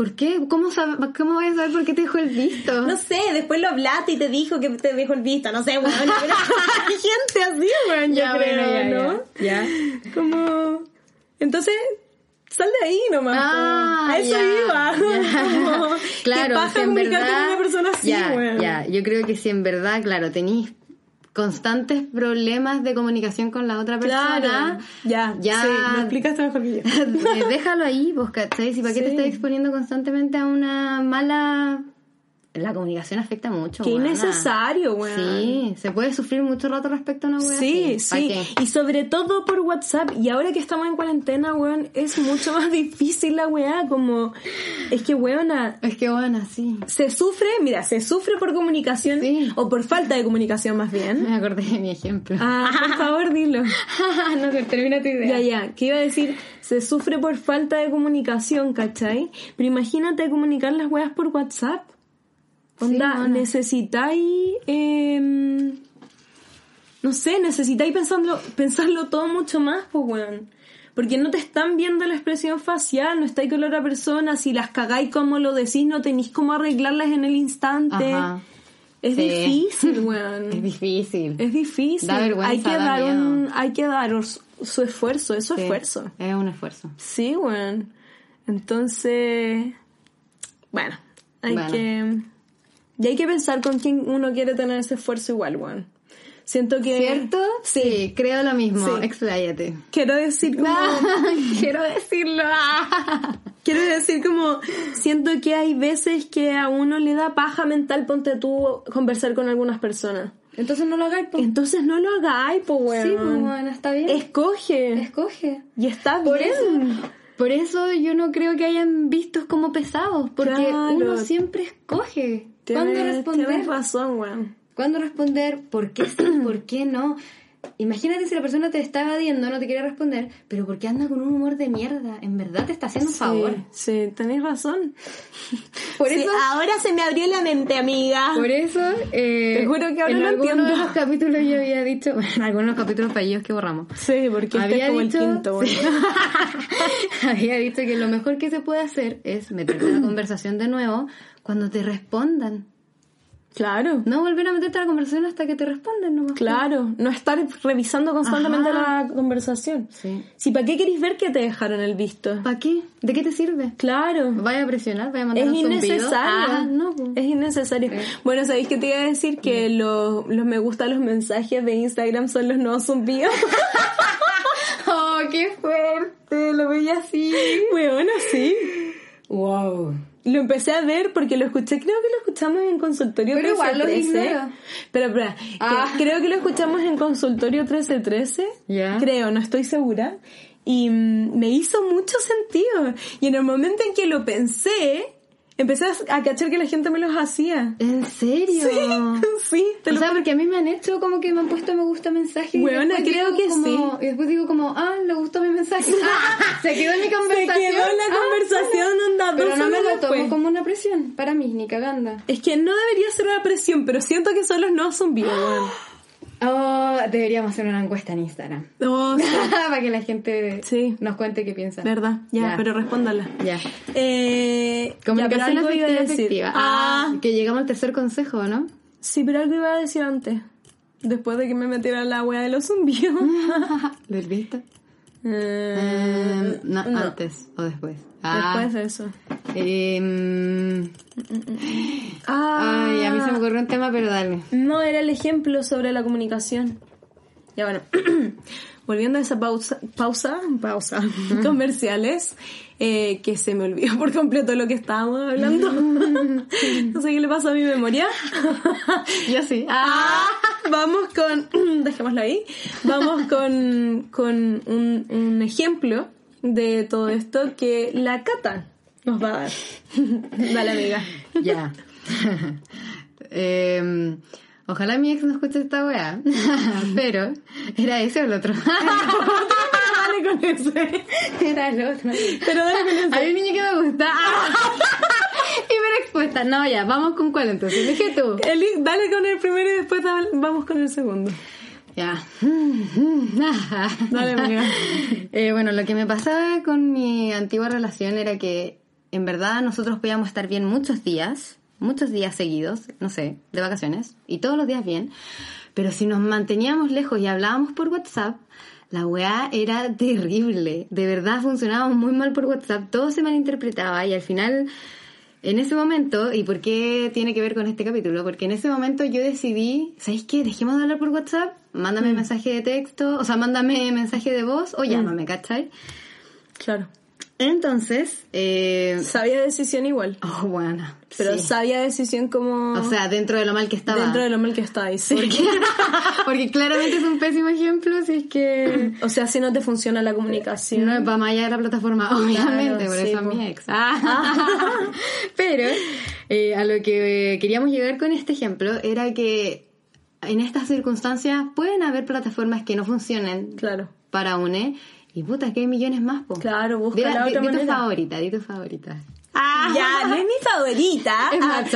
¿Por qué? ¿Cómo, ¿Cómo voy a saber por qué te dejó el visto? No sé, después lo hablaste y te dijo que te dejó el visto, no sé, weón. pero hay gente así, weón, yo Ya, creo, bueno, ya, ¿no? ya. Como... Entonces, sal de ahí nomás. Ah, a eso ya, iba. Como, claro, que paja si en verdad, con una persona así, ya, yo creo que si en verdad, claro, tenéis constantes problemas de comunicación con la otra persona, Claro. Ya, ya Sí, me explicaste mejor que yo. déjalo ahí, vos, ¿cachai? Si para qué te estás exponiendo constantemente a una mala... La comunicación afecta mucho, Qué weona. innecesario, weón. Sí, se puede sufrir mucho rato respecto a una wea Sí, así. ¿Pa' sí. qué? Y sobre todo por WhatsApp. Y ahora que estamos en cuarentena, weón, es mucho más difícil la weá. Como, es que, weona, Es que bueno, sí. se sufre, mira, se sufre por comunicación Sí. o por falta de comunicación más bien. Me acordé de mi ejemplo. Ah, por favor, dilo. no, te termina tu idea. Ya, ya, que iba a decir, se sufre por falta de comunicación, ¿cachai? Pero imagínate comunicar las weas por WhatsApp. Onda, necesitáis, em, no sé, necesitáis pensarlo, pensarlo todo mucho más, pues weón. Porque no te están viendo la expresión facial, no estáis con la otra persona, si las cagáis como lo decís, no tenéis cómo arreglarlas en el instante. Ajá. Es Sí. difícil, weón. Es difícil. Es difícil. Da vergüenza, hay que da dar un, hay que dar su esfuerzo, es su Sí, esfuerzo. Es un esfuerzo. Sí, weón. Entonces, bueno, hay Bueno. que y hay que pensar con quién uno quiere tener ese esfuerzo igual, weón. Siento que ¿Cierto? Sí, creo lo mismo. Sí. Expláyate. quiero decir como Quiero decirlo. Quiero decir como, siento que hay veces que a uno le da paja mental, ponte tú, conversar con algunas personas. Entonces no lo hagáis, po. Entonces no lo hagáis, po, weón. Sí, pues bueno, está bien. Escoge. Escoge. y está Por bien. eso, por eso yo no creo que hayan vistos como pesados, porque Claro. uno siempre escoge. ¿Cuándo Tienes- responder? Tienes razón, weón. ¿Cuándo responder? ¿Por qué sí? ¿Por qué no? Imagínate si la persona te está evadiendo, no te quiere responder, pero porque anda con un humor de mierda. En verdad te está haciendo un favor. Sí, sí, tenéis razón. Por Sí, eso, ahora se me abrió la mente, amiga. por eso, eh, Te juro que ahora en lo algunos entiendo. de los capítulos yo había dicho, bueno, en algunos capítulos fallidos que borramos. Sí, porque este había es como dicho, el quinto, sí. había dicho que lo mejor que se puede hacer es meterte en la conversación de nuevo cuando te respondan. Claro. No volver a meterte a la conversación hasta que te respondan nomás. Claro, no estar revisando constantemente Ajá. la conversación. Sí. Si para qué queréis ver que te dejaron el visto. ¿Para qué? ¿De qué te sirve? Claro. ¿Vaya a presionar? ¿Vaya a mandar Es un innecesario. Ah, no, po. Es innecesario. Bueno, ¿sabéis que te iba a decir? Que los, los me gusta, los mensajes de Instagram son los nuevos zumbidos. ¡Oh, qué fuerte! Lo veía así. bueno, sí. ¡Wow! Lo empecé a ver porque lo escuché, creo que lo escuchamos en consultorio Pero igual los 1313. ignoro. Pero, espera, que- Ah. creo que lo escuchamos en consultorio 1313. Ya. Creo, no estoy segura. Y mm, me hizo mucho sentido. Y en el momento en que lo pensé, empecé a, cachar que la gente me los hacía. ¿En serio? sí, te O lo sea, porque a mí me han hecho como que me han puesto me gusta mensaje. después creo que como- Y después digo como, ah, le gustó mi mensaje. Ah, se quedó en mi Se conversación. quedó en la Ah, conversación onda Pero dos no me horas lo tomo después. como una presión. Para mí, ni cagando. Es que no debería ser una presión, pero siento que son los nuevos weón. Oh, deberíamos hacer una encuesta en Instagram. Oh, sí, Para que la gente Sí. nos cuente qué piensa. verdad. Ya, Ya. pero respóndala. Ya. Eh, Comunicación ya, algo iba a afectiva, decir. Ah, Ah, que llegamos al tercer consejo, ¿no? sí, pero algo iba a decir antes. Después de que me metiera la wea de los zumbidos. ¿Lo has visto? No, antes o después. Ah, Después de eso. em, Ah, ay, a mí se me ocurrió un tema, pero dale. No, era el ejemplo sobre la comunicación. Ya bueno, volviendo a esa pausa, pausa, pausa, comerciales, eh, que se me olvidó por completo lo que estábamos hablando. no sé qué le pasa a mi memoria. Yo sí. Ah, vamos con, dejémoslo ahí, vamos con, con un, un ejemplo de todo esto que la Cata nos va a dar. Dale, amiga. Ya. Em, ojalá mi ex no escuche esta weá. Pero, ¿era ese o el otro? dale con ese. Era el otro. Pero dale con ese. Hay un niño que me gusta. Hiper expuesta. No, ya, vamos con cuál entonces. Elige tú. Eli, dale con el primero y después vamos con el segundo. Ya. Dale. Eh, bueno, lo que me pasaba con mi antigua relación era que en verdad nosotros podíamos estar bien muchos días, muchos días seguidos, no sé, de vacaciones, y todos los días bien, pero si nos manteníamos lejos y hablábamos por WhatsApp, la weá era terrible. De verdad funcionábamos muy mal por WhatsApp, todo se malinterpretaba y al final en ese momento, ¿y por qué tiene que ver con este capítulo? Porque en ese momento yo decidí, ¿sabéis qué? Dejemos de hablar por WhatsApp, mándame mensaje de texto, o sea, mándame mensaje de voz o llámame, ¿cachai? Claro. Entonces, eh... Sabia decisión igual. Oh, bueno. Pero sí. sabia decisión como... O sea, dentro de lo mal que estaba. dentro de lo mal que está ahí, sí. Porque claramente es un pésimo ejemplo si es que O sea, si no te funciona la comunicación. no va más allá de la plataforma, obviamente, por sí, eso es mi ex. Ah. Pero eh, a lo que queríamos llegar con este ejemplo era que en estas circunstancias pueden haber plataformas que no funcionen Claro. para UNE y puta, que hay millones más, po. Claro, busca Di, la di- otra di tu manera. favorita, di tu favorita. Ya, no es mi favorita. Es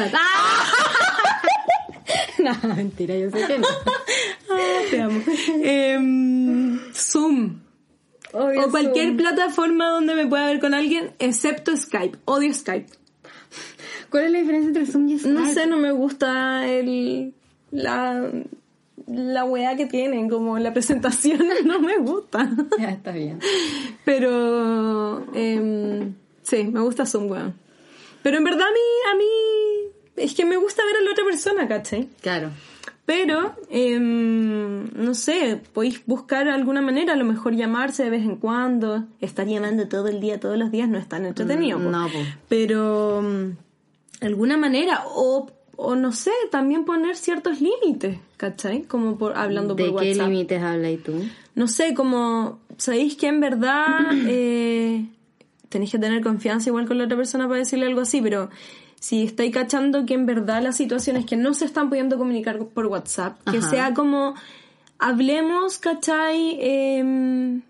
Ah, no, mentira, yo sé que no. ah, te amo. Em, Zoom. Odio o cualquier Zoom. plataforma donde me pueda ver con alguien, excepto Skype. Odio Skype. ¿Cuál es la diferencia entre Zoom y Skype? No sé, no me gusta el la la weá que tienen, como la presentación no me gusta. Ya, está bien. Pero em, sí, me gusta Zoom, weón. Pero en verdad a mí, a mí es que me gusta ver a la otra persona, ¿cachai? Claro. Pero, em, no sé, podéis buscar alguna manera, a lo mejor llamarse de vez en cuando, estar llamando todo el día, todos los días, no es tan entretenido. po. no, po. Pero, em, alguna manera, o, o no sé, también poner ciertos límites, ¿cachai? Como por, hablando ¿De por qué WhatsApp. límites hablas tú? No sé, como, ¿sabéis que en verdad eh, tenéis que tener confianza igual con la otra persona para decirle algo así? Pero si estáis cachando que en verdad las situaciones que no se están pudiendo comunicar por WhatsApp, que Ajá. sea como, hablemos, ¿cachai? Em,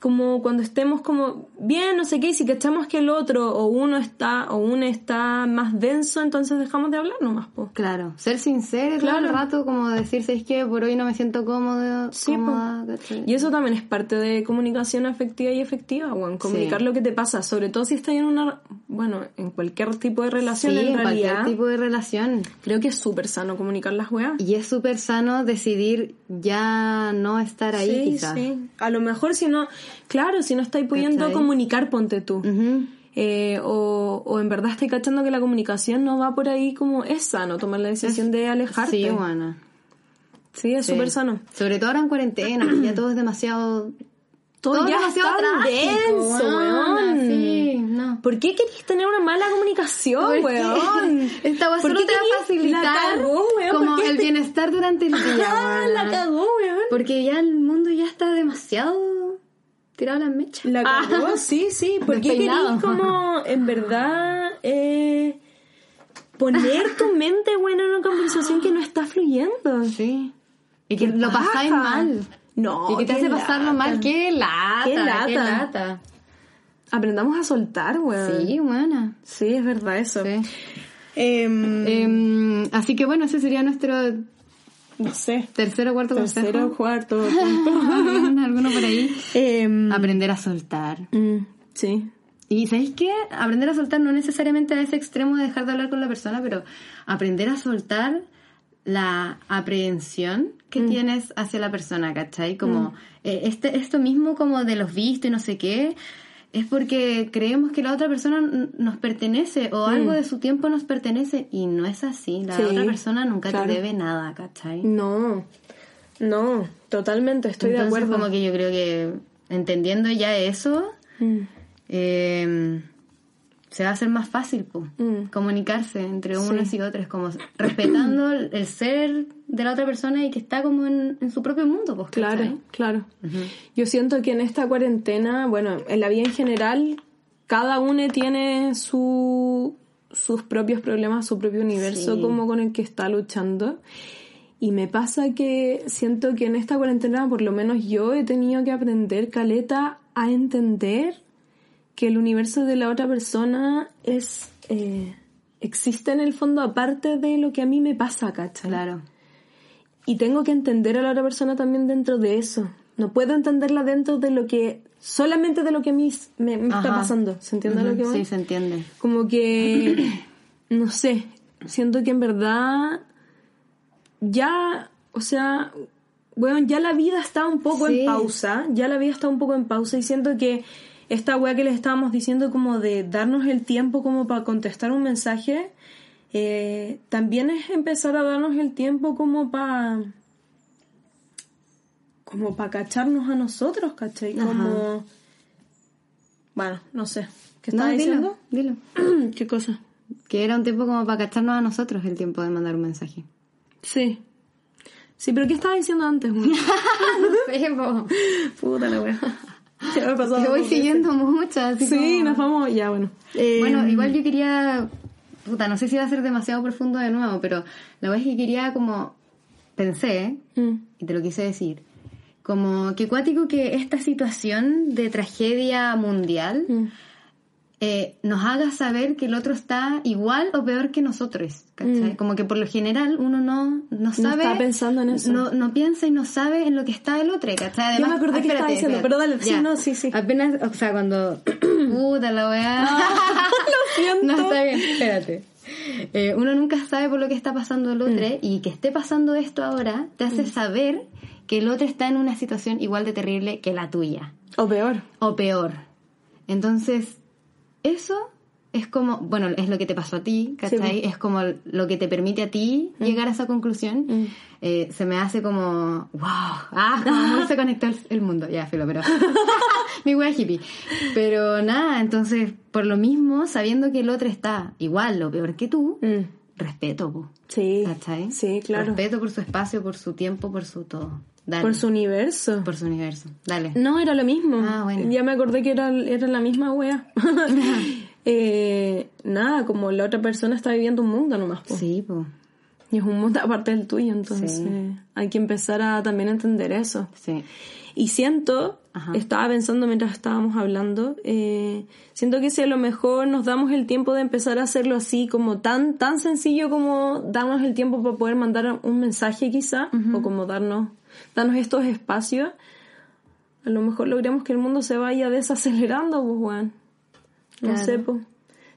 como cuando estemos como bien, no sé qué, y si cachamos que el otro o uno está o uno está más denso, entonces dejamos de hablar nomás, po. Claro, ser sincero todo el Claro. rato, como decirse es que por hoy no me siento cómodo, Sí, cómoda. Y eso también es parte de comunicación afectiva y efectiva, Juan. Comunicar Sí. lo que te pasa, sobre todo si estás en una, bueno, en cualquier tipo de relación, Sí, en en realidad, cualquier tipo de relación. creo que es súper sano comunicar las weas. Y es súper sano decidir ya no estar ahí, sí, quizás. sí. A lo mejor si no, claro, si no estáis pudiendo ¿Cachai? comunicar, ponte tú. Eh, o, o en verdad estáis cachando que la comunicación no va por ahí como es sano tomar la decisión de alejarte. Sí, buena. Sí, es Sí. súper sano. Sobre todo ahora en cuarentena, que ya todo es demasiado... Todo, ya demasiado denso, weón. Sí, no. ¿Por qué queréis tener una mala comunicación, weón? Esta weá ¿Por solo qué te va a facilitar cagó, weón. como ¿por qué el te- bienestar durante el día, Ah, la cagó, weón. Porque ya el mundo ya está demasiado tirado las mechas. La cagó, sí, sí. ¿Por qué Despeinado. queréis como, en verdad, eh, poner tu mente, weón, en una conversación que no está fluyendo? Sí. Y que lo pasáis mal. No, Y que te hace pasarlo mal. ¡Qué lata! Qué lata. ¡Qué lata! Aprendamos a soltar, weón. Sí, buena. Sí, es verdad eso. Sí. Em, Em, así que bueno, ese sería nuestro no sé. tercer o cuarto Tercero, consejo. cuarto, quinto. Alguno por ahí. Em, Aprender a soltar. mm, sí. Y ¿sabéis qué? Aprender a soltar no necesariamente a ese extremo de dejar de hablar con la persona, pero aprender a soltar la aprehensión que tienes hacia la persona, ¿cachai? Como eh, este, esto mismo como de los vistos y no sé qué, es porque creemos que la otra persona nos pertenece o algo de su tiempo nos pertenece y no es así. La Sí, otra persona nunca claro. te debe nada, ¿cachai? No, no, totalmente, estoy Entonces, de acuerdo. como que yo creo que entendiendo ya eso, Mm, eh, se va a hacer más fácil po, Mm. comunicarse entre unos y otros, como respetando el ser de la otra persona y que está como en, en su propio mundo. Pues, claro, claro. Yo siento que en esta cuarentena, bueno, en la vida en general, cada uno tiene su, sus propios problemas, su propio universo Sí. como con el que está luchando. Y me pasa que siento que en esta cuarentena, por lo menos yo he tenido que aprender, Caleta, a entender que el universo de la otra persona es eh, existe en el fondo aparte de lo que a mí me pasa, ¿cachai? Claro. Y tengo que entender a la otra persona también dentro de eso. No puedo entenderla dentro de lo que, solamente de lo que a mí me, me está pasando. ¿Se entiende lo que voy? Sí, se entiende. Como que, no sé, siento que en verdad ya, o sea, bueno, ya la vida está un poco Sí. en pausa, ya la vida está un poco en pausa y siento que esta weá que les estábamos diciendo como de darnos el tiempo como para contestar un mensaje, eh, también es empezar a darnos el tiempo como para como para cacharnos a nosotros, ¿cachai? Como... Bueno, no sé. ¿Qué No, estaba dilo, diciendo? dilo. ¿Qué cosa? Que era un tiempo como para cacharnos a nosotros el tiempo de mandar un mensaje. Sí. Sí, pero ¿qué estaba diciendo antes? Sí, po. Puta la wea. Se me ha pasado. Te voy siguiendo veces. Sí, como- nos vamos. Ya, bueno. Eh, Bueno, igual yo quería, puta, no sé si va a ser demasiado profundo de nuevo, pero la verdad es que quería como, pensé, mm, y te lo quise decir, como que cuático que esta situación de tragedia mundial mm. Eh, nos haga saber que el otro está igual o peor que nosotros, ¿cachai? Como que por lo general uno no, no sabe... está pensando en eso. No, no piensa y no sabe en lo que está el otro, ¿cachai? Ya me acordé que estaba diciendo, pero dale, sí, no, sí, sí. Apenas, o sea, cuando... Puta la weá... Lo siento. No, está bien, espérate. eh, uno nunca sabe por lo que está pasando el otro Mm. y que esté pasando esto ahora te hace saber que el otro está en una situación igual de terrible que la tuya O peor. o peor. Entonces, eso es como, bueno, es lo que te pasó a ti, ¿cachai? Sí. Es como lo que te permite a ti llegar a esa conclusión. Mm. Eh, se me hace como, wow, ah, muy se conectó el, el mundo. Ya, filo, pero... Mi wea hippie. Pero nada, entonces, por lo mismo, sabiendo que el otro está igual o peor que tú, Mm. respeto, po, Sí. ¿cachai? Sí, claro. Respeto por su espacio, por su tiempo, por su todo. Dale. Por su universo. por su universo. Dale. No, era lo mismo. Ah, bueno. Ya me acordé que era, era la misma wea. eh, nada, como la otra persona está viviendo un mundo nomás. po. Sí, pues. Y es un mundo aparte del tuyo, entonces Sí. hay que empezar a también entender eso. Sí. Y siento, Ajá. estaba pensando mientras estábamos hablando, eh, siento que si a lo mejor nos damos el tiempo de empezar a hacerlo así, como tan, tan sencillo como darnos el tiempo para poder mandar un mensaje quizá, o como darnos, darnos estos espacios, a lo mejor logremos que el mundo se vaya desacelerando, pues, weón. No Claro. sé, pues.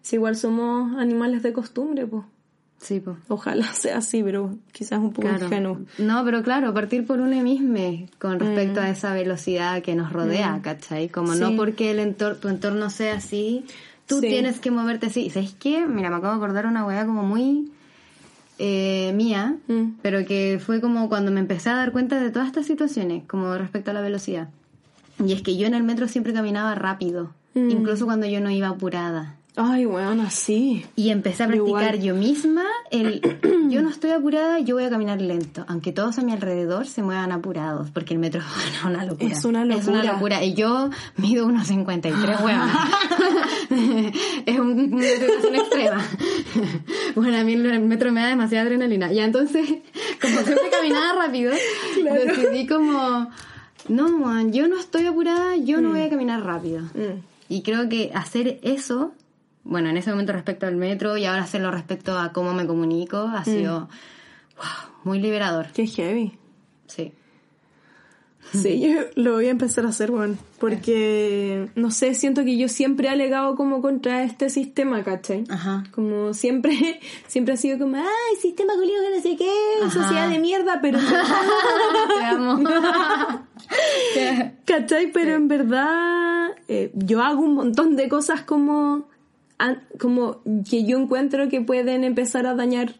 Si igual somos animales de costumbre, pues. Sí, pues. Ojalá sea así, pero quizás un poco Claro. ingenuo. No, pero claro, partir por uno mismo con respecto a esa velocidad que nos rodea, ¿cachai? Como no Sí. porque el entor tu entorno sea así, tú Sí. tienes que moverte así. ¿Y ¿Sabes qué? Mira, me acabo de acordar una weá como muy eh, mía, Mm. pero que fue como cuando me empecé a dar cuenta de todas estas situaciones, como respecto a la velocidad. Y es que yo en el metro siempre caminaba rápido, Mm. incluso cuando yo no iba apurada. Ay, weón, así. Y empecé a practicar igual. yo misma el yo no estoy apurada, yo voy a caminar lento, aunque todos a mi alrededor se muevan apurados, porque el metro es una locura. Es una Es una locura. locura. Y yo mido unos 53, weón. es un- una situación extrema. bueno, a mí el metro me da demasiada adrenalina. Y entonces, como siempre caminaba rápido, decidí como, no, man, yo no estoy apurada, yo no voy a caminar rápido. Mm. Y creo que hacer eso, bueno, en ese momento respecto al metro y ahora hacerlo respecto a cómo me comunico, ha sido wow, muy liberador. Qué heavy. Sí. Sí, yo lo voy a empezar a hacer, weón. Porque, no sé, siento que yo siempre he alegado como contra este sistema, ¿cachai? Ajá. Como siempre, siempre ha sido como, ay, sistema culiado que no sé qué, Ajá. sociedad de mierda, pero... Te amo. ¿Cachai? Pero en verdad eh, yo hago un montón de cosas como, como que yo encuentro que pueden empezar a dañar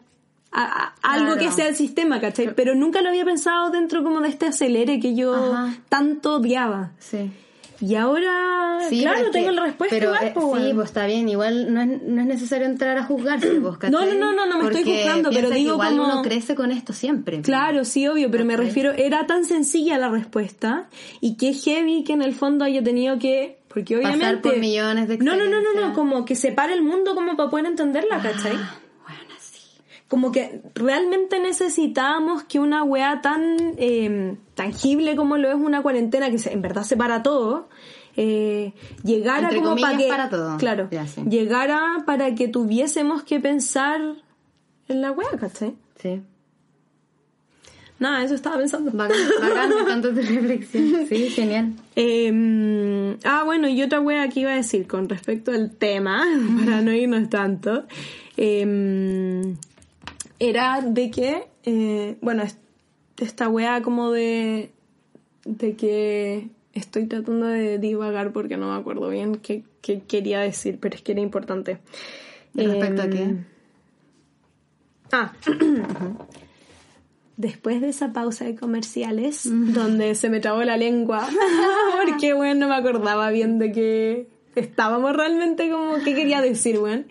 a- a- algo Claro. que sea el sistema, ¿cachai? Pero nunca lo había pensado dentro como de este acelere que yo Ajá. tanto odiaba. sí. Y ahora, Sí, claro, tengo que- la respuesta pero, igual, eh, po, Sí, weón. pues está bien. Igual no es, no es necesario entrar a juzgarse, vos, ¿cachai? No, no, no, no, no me estoy Porque juzgando, pero piensa que digo igual como- uno crece con esto siempre. pues. Claro, sí, obvio, pero me ¿Cachai? refiero, era tan sencilla la respuesta y qué heavy que en el fondo haya tenido que, porque Pasar obviamente... por millones de No, no, no, no, no, como que separa el mundo como para poder entenderla, ¿cachai? Ah, bueno, sí. Como que realmente necesitábamos que una weá tan eh, tangible como lo es una cuarentena, que se- en verdad separa todo, eh, llegara Entre como para que... para todo. Claro, Ya, sí. llegara para que tuviésemos que pensar en la weá, ¿cachai? Sí. Nada, eso estaba pensando. Bacán, bacán, me encantó tu reflexión. Sí, genial. Eh, ah, bueno, y otra wea que iba a decir con respecto al tema, para no irnos tanto, eh, era de que, eh, bueno, es- esta wea como de, de que estoy tratando de divagar porque no me acuerdo bien qué, qué quería decir, pero es que era importante. ¿Respecto a qué? Em, Ah, después de esa pausa de comerciales, donde se me trabó la lengua, porque, bueno, no me acordaba bien de que estábamos realmente como, ¿qué quería decir, weón?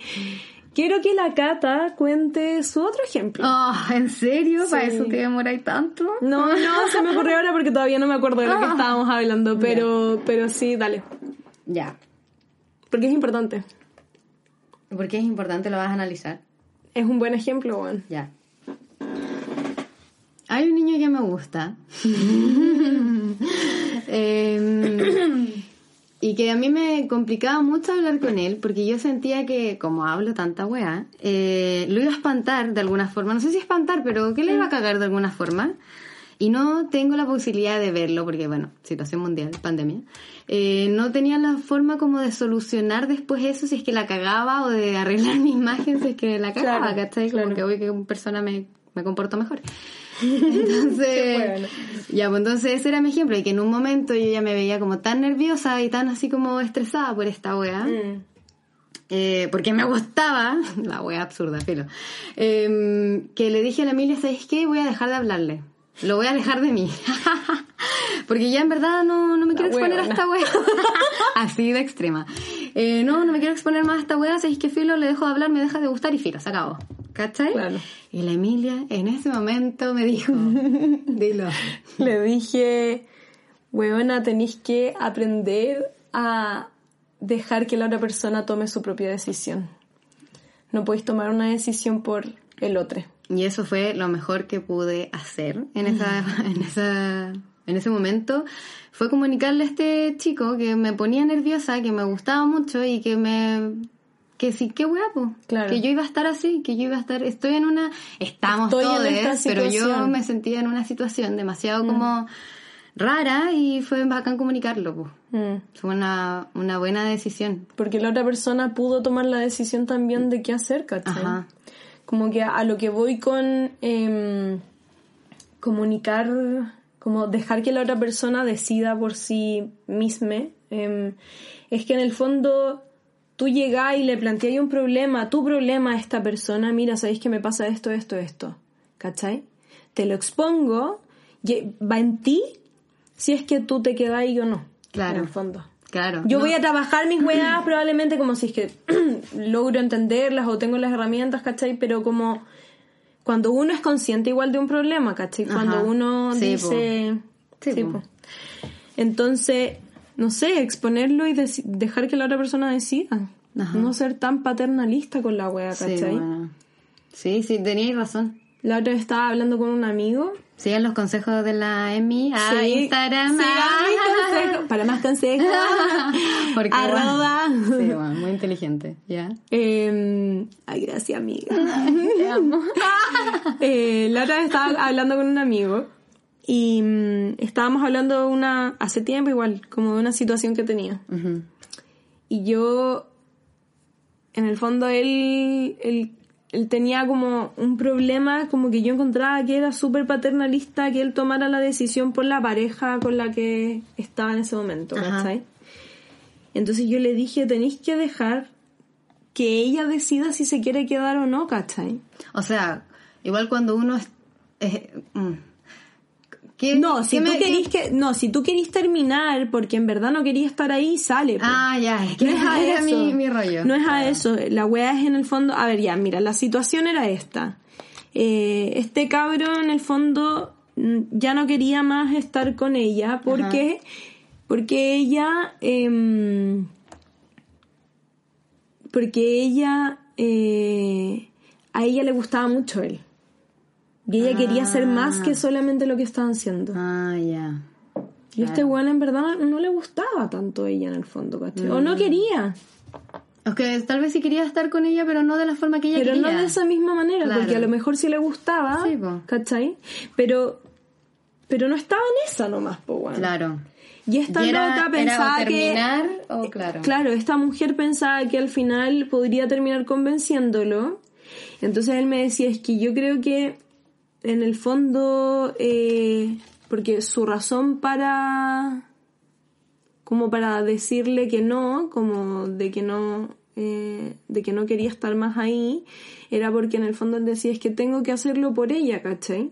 Quiero que la Cata cuente su otro ejemplo. Oh, ¿en serio? ¿Para Sí. eso te demoráis tanto? No, no, se me ocurrió ahora porque todavía no me acuerdo de lo que Ah. estábamos hablando, pero, pero sí, dale. Ya. Porque es importante. ¿Por qué es importante? Lo vas a analizar. Es un buen ejemplo, weón. Ya. Hay un niño que me gusta. Em, y que a mí me complicaba mucho hablar con él porque yo sentía que, como hablo tanta weá, eh, lo iba a espantar de alguna forma. No sé si espantar, pero que le iba a cagar de alguna forma. y no tengo la posibilidad de verlo porque, bueno, situación mundial, pandemia, eh, no tenía la forma como de solucionar después eso si es que la cagaba o de arreglar mi imagen si es que la cagaba, Claro, ¿cachai? Como claro. que hoy que una persona me, me comporto mejor. Entonces, ya, pues entonces ese era mi ejemplo, y que en un momento yo ya me veía como tan nerviosa y tan así como estresada por esta weá. Mm. Eh, porque me gustaba, la wea absurda, filo, eh, que le dije a la Emilia, ¿sabes qué? Voy a dejar de hablarle. Lo voy a dejar de mí. porque ya en verdad no, no me quiero exponer a huevona. esta wea. Así de extrema. Eh, no, no me quiero exponer más a esta wea, ¿sabes qué? Filo, le dejo de hablar, me deja de gustar y filo, se acabó. ¿Cachai? Claro. Y la Emilia en ese momento me dijo, dilo. Le dije, weona, tenéis que aprender a dejar que la otra persona tome su propia decisión. No podéis tomar una decisión por el otro. Y eso fue lo mejor que pude hacer en esa, en esa, en ese momento. Fue comunicarle a este chico que me ponía nerviosa, que me gustaba mucho y que me, que sí, qué guapo. Claro. Que yo iba a estar así, que yo iba a estar, estoy en una, estamos Estoy en todos, esta pero yo. Mm. me sentía en una situación demasiado como rara y fue bacán comunicarlo, pues. Mm. Fue una, una buena decisión. Porque la otra persona pudo tomar la decisión también de qué hacer, ¿cachai? Ajá. Como que a lo que voy con em, comunicar, como dejar que la otra persona decida por sí misma, em, es que en el fondo tú llegás y le planteas un problema, tu problema a esta persona, mira, sabéis que me pasa esto, esto, esto, ¿cachai? Te lo expongo, va en ti si es que tú te quedas ahí o no. Claro. En el fondo. Claro. Yo No. voy a trabajar mis weas probablemente como si es que logro entenderlas o tengo las herramientas, ¿cachai? Pero como cuando uno es consciente igual de un problema, ¿cachai? Cuando Ajá. uno Sí, dice... Sí, Sí, po. po. Entonces, no sé, exponerlo y dejar que la otra persona decida. Ajá. No ser tan paternalista con la wea, Sí, ¿cachai? bueno. sí, sí, teníais razón. La otra vez estaba hablando con un amigo. Sigan los consejos de la Emi a Sí, Instagram. sigan Ah. Para más consejos. Porque, Arroba. bueno, sí, bueno, muy inteligente, ¿ya? Eh, ay, gracias, amiga. Te amo. Eh, la otra vez estaba hablando con un amigo y mm, estábamos hablando de una, hace tiempo igual, como de una situación que tenía. Ujú. Y yo, en el fondo, él, él, él tenía como un problema, como que yo encontraba que era súper paternalista que él tomara la decisión por la pareja con la que estaba en ese momento. ¿cachai? Entonces yo le dije, tenéis que dejar que ella decida si se quiere quedar o no, ¿cachai? O sea, igual cuando uno es... es- mm. ¿Qué- No, si qué tú me- querís que, no, si tú querís terminar porque en verdad no querías estar ahí, sale. po. Ah, ya, es que no es a era eso. mi, mi rollo. No es a eso. La wea es en el fondo. A ver, ya, mira, la situación era esta. Eh, este cabro en el fondo mm, ya no quería más estar con ella porque, porque ella, em, porque ella, eh, a ella le gustaba mucho él. Y ella quería ser más que solamente lo que estaban haciendo. Ah, ya. Y este weón en verdad no, no le gustaba tanto ella en el fondo, ¿cachai? O no quería. Es que tal vez sí quería estar con ella, pero no de la forma que ella Pero quería. no de esa misma manera, Claro. porque a lo mejor sí le gustaba, Sí. ¿cachai? Pero, pero no estaba en esa nomás, po, weón. Claro. Y esta Y era- loca era pensaba o terminar que... o claro. Claro, esta mujer pensaba que al final podría terminar convenciéndolo. Entonces él me decía, es que yo creo que en el fondo, eh, porque su razón para, como para decirle que no, como de que no, eh, de que no quería estar más ahí, era porque en el fondo él decía, es que tengo que hacerlo por ella, ¿cachai?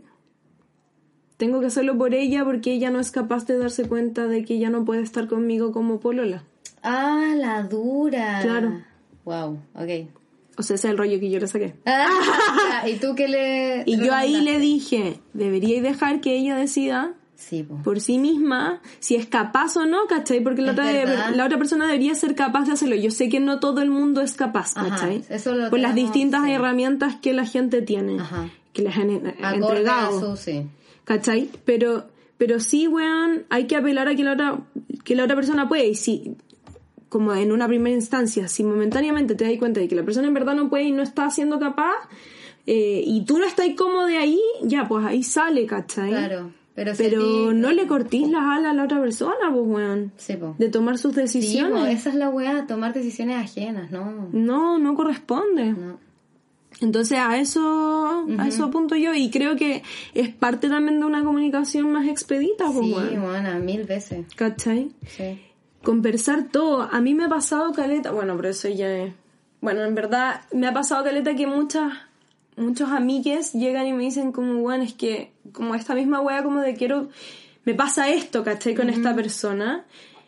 Tengo que hacerlo por ella porque ella no es capaz de darse cuenta de que ella no puede estar conmigo como polola. Ah, la dura. Claro. Wow, ok. O sea, ese es el rollo que yo le saqué. Ah, ¿Y tú qué le.? Y yo ahí le dije, deberíais dejar que ella decida Sí, po. por sí misma si es capaz o no, ¿cachai? Porque la otra, la otra persona debería ser capaz de hacerlo. Yo sé que no todo el mundo es capaz, ¿cachai? eso lo por las distintas sí. herramientas que la gente tiene, Ajá. que les han Acorde entregado. sí. ¿Cachai? Pero, pero sí, weón, hay que apelar a que la otra, que la otra persona puede. Y si, como en una primera instancia, si momentáneamente te das cuenta de que la persona en verdad no puede y no está siendo capaz, eh, y tú no estás cómodo de ahí, ya, pues ahí sale, ¿cachai? Claro. Pero, Pero ti- no le cortís las alas a la otra persona, pues, weón. Sí, po. De tomar sus Sí, po, decisiones. esa es la weá, tomar decisiones ajenas, ¿no? No, no corresponde. No. Entonces a eso, a eso apunto yo y creo que es parte también de una comunicación más expedita, pues, Sí, weón. bueno, mil veces. ¿Cachai? Sí. Conversar todo. A mí me ha pasado caleta, bueno, pero eso ya es... Bueno, en verdad me ha pasado caleta que muchas, muchos amigues llegan y me dicen como, bueno, es que como esta misma wea como de quiero, me pasa esto, ¿cachai? Con esta persona,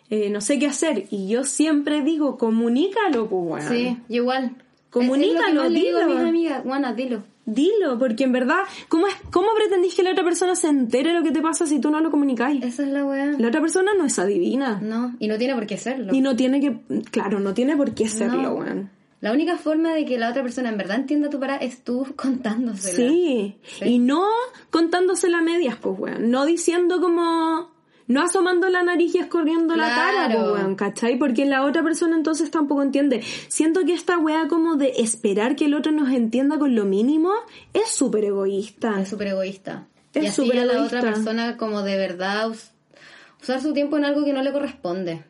eh, no sé qué hacer. Y yo siempre digo, comunícalo, pues, weón. Sí, igual. Comunícalo, Es- es lo que más le digo a mis amigas, Juana, dilo. Dilo, porque en verdad, ¿cómo, es, ¿cómo pretendís que la otra persona se entere lo que te pasa si tú no lo comunicáis? Esa es la weá. La otra persona no es adivina. No, y no tiene por qué serlo. Y no tiene que, claro, no tiene por qué serlo, No. weón. La única forma de que la otra persona en verdad entienda tu parada es tú contándosela. Sí. y no contándosela a medias, pues, weón. No diciendo como, no asomando la nariz y escorriendo la cara, pues, weón, ¿cachai? Porque la otra persona entonces tampoco entiende. Siento que esta weá como de esperar que el otro nos entienda con lo mínimo es súper egoísta. Es súper egoísta. Es y así súper a la otra persona como de verdad us- usar su tiempo en algo que no le corresponde.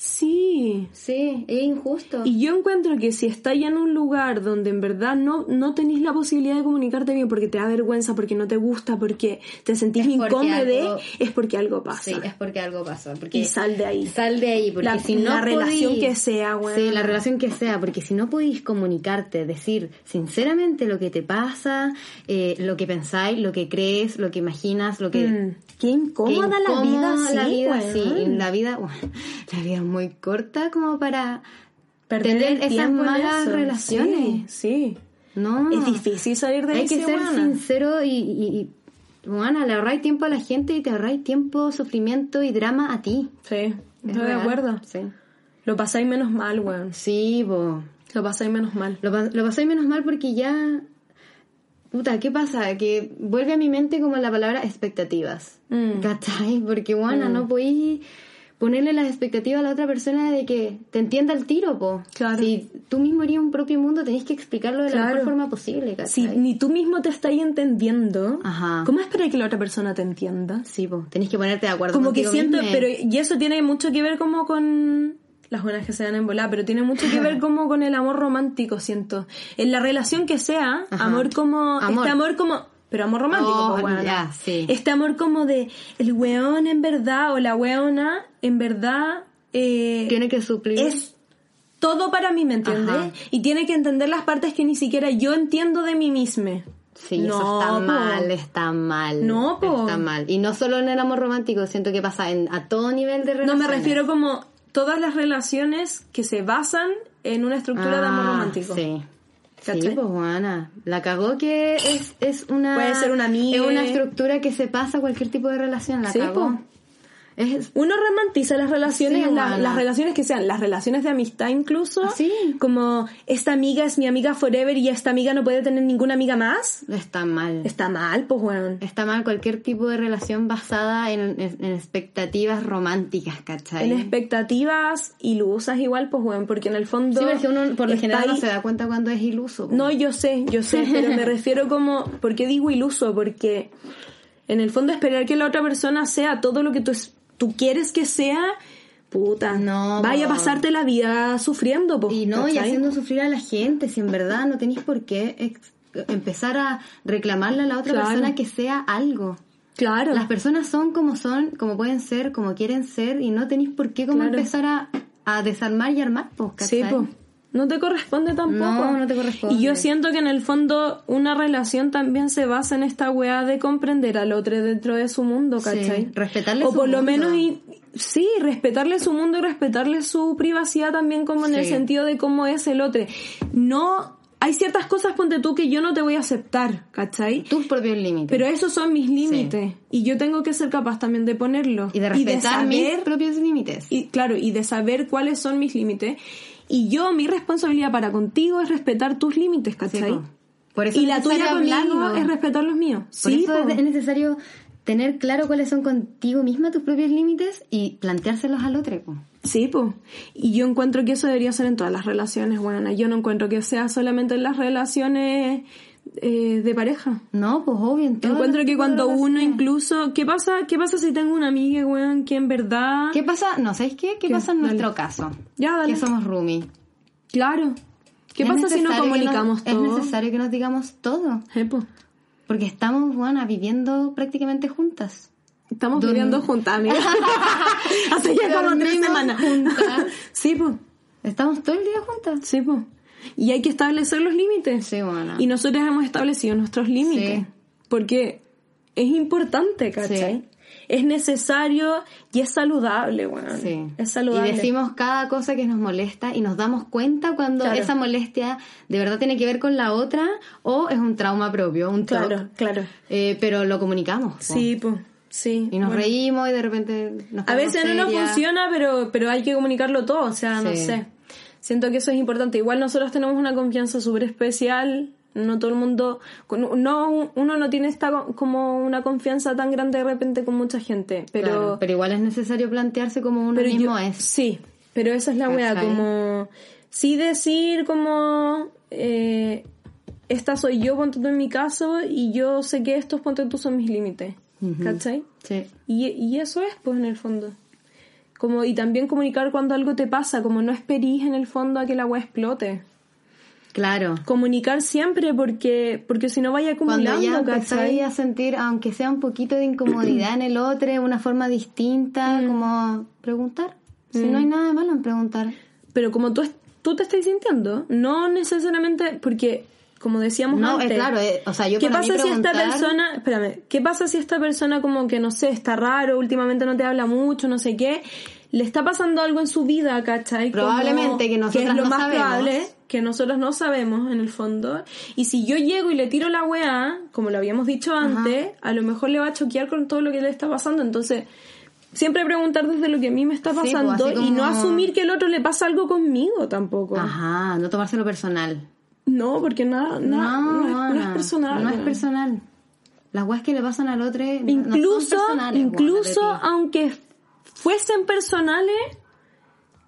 Sí. Sí, es injusto. Y yo encuentro que si estáis en un lugar donde en verdad no, no tenéis la posibilidad de comunicarte bien porque te da vergüenza, porque no te gusta, porque te sentís Es porque incómodo, algo- es porque algo pasa. Sí, es porque algo pasó. Porque Y sal de ahí. Sal de ahí, porque La- si no la relación que sea, weón. Sí, la relación que sea, porque si no podéis comunicarte, decir sinceramente lo que te pasa, eh, lo que pensáis, lo que crees, lo que imaginas, lo que... Mm, Qué incómoda Qué la vida, incómoda sí, la vida, weón. sí. La vida, bueno, la vida muy corta como para Perder tener esas malas eso. relaciones. Sí, sí. No. Es difícil salir de Hay que ser weona. sincero y, y, y, bueno, le ahorráis tiempo a la gente y te ahorráis tiempo, sufrimiento y drama a ti. Sí, Es estoy de acuerdo. Sí. Lo pasáis menos mal, weón. Sí, bo. Lo pasáis menos mal. Lo, lo pasáis menos mal porque ya... Puta, ¿qué pasa? Que vuelve a mi mente como la palabra expectativas. Mm. ¿Cachai? Porque, bueno, no podéis ponerle las expectativas a la otra persona de que te entienda el tiro, po. Claro. Si tú mismo harías un propio mundo, tenés que explicarlo de la mejor forma posible, ¿cachai? Si ni tú mismo te estás entendiendo, Ajá. ¿cómo esperar que la otra persona te entienda? Sí, po. Tenés que ponerte de acuerdo como que siento, misma. pero y eso tiene mucho que ver como con las buenas que se dan en volar, pero tiene mucho que ver como con el amor romántico, siento. En la relación que sea, Ajá. amor como Amor. este amor como pero amor romántico, Oh, pues, weona. ya, sí. Este amor como de el weón en verdad o la weona en verdad eh, Tiene que suplir. es todo para mí, ¿me entiendes? Ajá. Y tiene que entender las partes que ni siquiera yo entiendo de mí misma. Sí, No, eso está po. mal, está mal. No, po. Está mal. Y no solo en el amor romántico, siento que pasa en, a todo nivel de No relaciones. me refiero como todas las relaciones que se basan en una estructura de amor Ah, romántico. Sí. Sí, ¿Cachai? pues Juana, la cagó que es, es una... Puede ser una amiga. Es una estructura que se pasa a cualquier tipo de relación, la Sí, cagó. po. Es, Uno romantiza las relaciones, Sí, la- bueno. las relaciones que sean, las relaciones de amistad incluso. Sí. Como esta amiga es mi amiga forever y esta amiga no puede tener ninguna amiga más. está mal. Está mal, pues weón. Está mal cualquier tipo de relación basada en, en- en expectativas románticas, ¿cachai? En expectativas ilusas igual, pues weón, porque en el fondo... Sí, pero es que uno por lo general no se da cuenta cuando es iluso. po. No, yo sé, yo sé, pero me refiero como, ¿por qué digo iluso? Porque en el fondo esperar que la otra persona sea todo lo que tú, tú quieres que sea, puta, No, vaya a po. pasarte la vida sufriendo, po, Y no, y haciendo sufrir a la gente, si en verdad no tenéis por qué empezar a reclamarle a la otra Claro. persona que sea algo. Claro, Las personas son como son, como pueden ser, como quieren ser, y no tenéis por qué como Claro. empezar a, a desarmar y armar, pues, sí, ¿cachai? po. No te corresponde tampoco. No, no te corresponde. Y yo siento que en el fondo una relación también se basa en esta weá de comprender al otro dentro de su mundo, Sí, ¿cachai? respetarle O su por lo menos, y, sí, respetarle su mundo y respetarle su privacidad también como en el Sí. sentido de cómo es el otro. No, hay ciertas cosas, ponte tú, que yo no te voy a aceptar, ¿cachai? Tus propios límites. Pero esos son mis límites. Y yo tengo que ser capaz también de ponerlos. y de respetar mis saber propios límites. y claro, y de saber cuáles son mis límites. Y yo, mi responsabilidad para contigo es respetar tus límites, ¿cachai? po. Por eso y la tuya conmigo es respetar los míos. Por sí, eso es necesario tener claro cuáles son contigo misma tus propios límites y planteárselos al otro. po. Sí, pues. Y yo encuentro que eso debería ser en todas las relaciones, bueno, yo no encuentro que sea solamente en las relaciones eh, de pareja. No, pues obvio. Encuentro que cuando uno incluso... ¿Qué pasa, qué pasa si tengo una amiga, weón, que en verdad... ¿Qué pasa? No, ¿sabéis qué? ¿Qué, ¿Qué? pasa en Dale. nuestro caso? Ya, dale. Que somos roomie. Claro. ¿Qué Es pasa si no comunicamos nos- todo? Es necesario que nos digamos todo. Eh, po. Porque estamos, bueno, viviendo prácticamente juntas. Estamos viviendo juntas, amiga. Hace ya como tres semanas. juntas. sí, pues. Estamos todo el día juntas. Sí, pues. Y hay que establecer los límites. Sí, bueno. Y nosotros hemos establecido nuestros límites. Sí. Porque es importante, ¿cachai? Sí. Es necesario y es saludable, weón. Sí. Es saludable. Y decimos cada cosa que nos molesta y nos damos cuenta cuando Claro. esa molestia de verdad tiene que ver con la otra o es un trauma propio, un TOC. Claro, claro. Eh, pero lo comunicamos. po. Sí, pues. Sí. Y nos Bueno. reímos y de repente nos A veces no nos funciona, pero, pero hay que comunicarlo todo, o sea, no sé. Siento que eso es importante. Igual nosotros tenemos una confianza súper especial, no todo el mundo, no, uno no tiene esta co- como una confianza tan grande de repente con mucha gente, pero, Claro, pero igual es necesario plantearse como uno pero yo- mismo es. Sí, pero esa es la wea, como, sí decir como, eh, esta soy yo, ponte tú en mi caso, y yo sé que estos ponte tú son mis límites, ¿cachai? Sí. Y, y eso es, pues, en el fondo. Como, y también comunicar cuando algo te pasa, como no esperís en el fondo a que la wea explote. Claro. Comunicar siempre porque, porque si no vaya Cuando acumulando, ya empezáis a sentir, aunque sea un poquito de incomodidad en el otro, una forma distinta, Mm. como preguntar. Si no hay nada de malo en preguntar. Pero como tú, tú te estás sintiendo, no necesariamente, porque, como decíamos No, antes, es claro, eh, o sea, yo ¿Qué para mí pasa si esta preguntar- persona, espérame, qué pasa si esta persona como que no sé, está raro, últimamente no te habla mucho, no sé qué, le está pasando algo en su vida, ¿cachai? Como- Probablemente, que nosotras es lo no más sabemos. probable, que nosotros no sabemos en el fondo. Y si yo llego y le tiro la weá, como lo habíamos dicho antes, a lo mejor le va a choquear con todo lo que le está pasando. Entonces, siempre preguntar desde lo que a mí me está Sí, pues, pasando y no como- asumir que el otro le pasa algo conmigo tampoco. Ajá, no tomárselo personal. No, porque nada, nada, no, es, no es personal. No es personal. Las weas que le pasan al otro no- no son incluso incluso aunque fuesen personales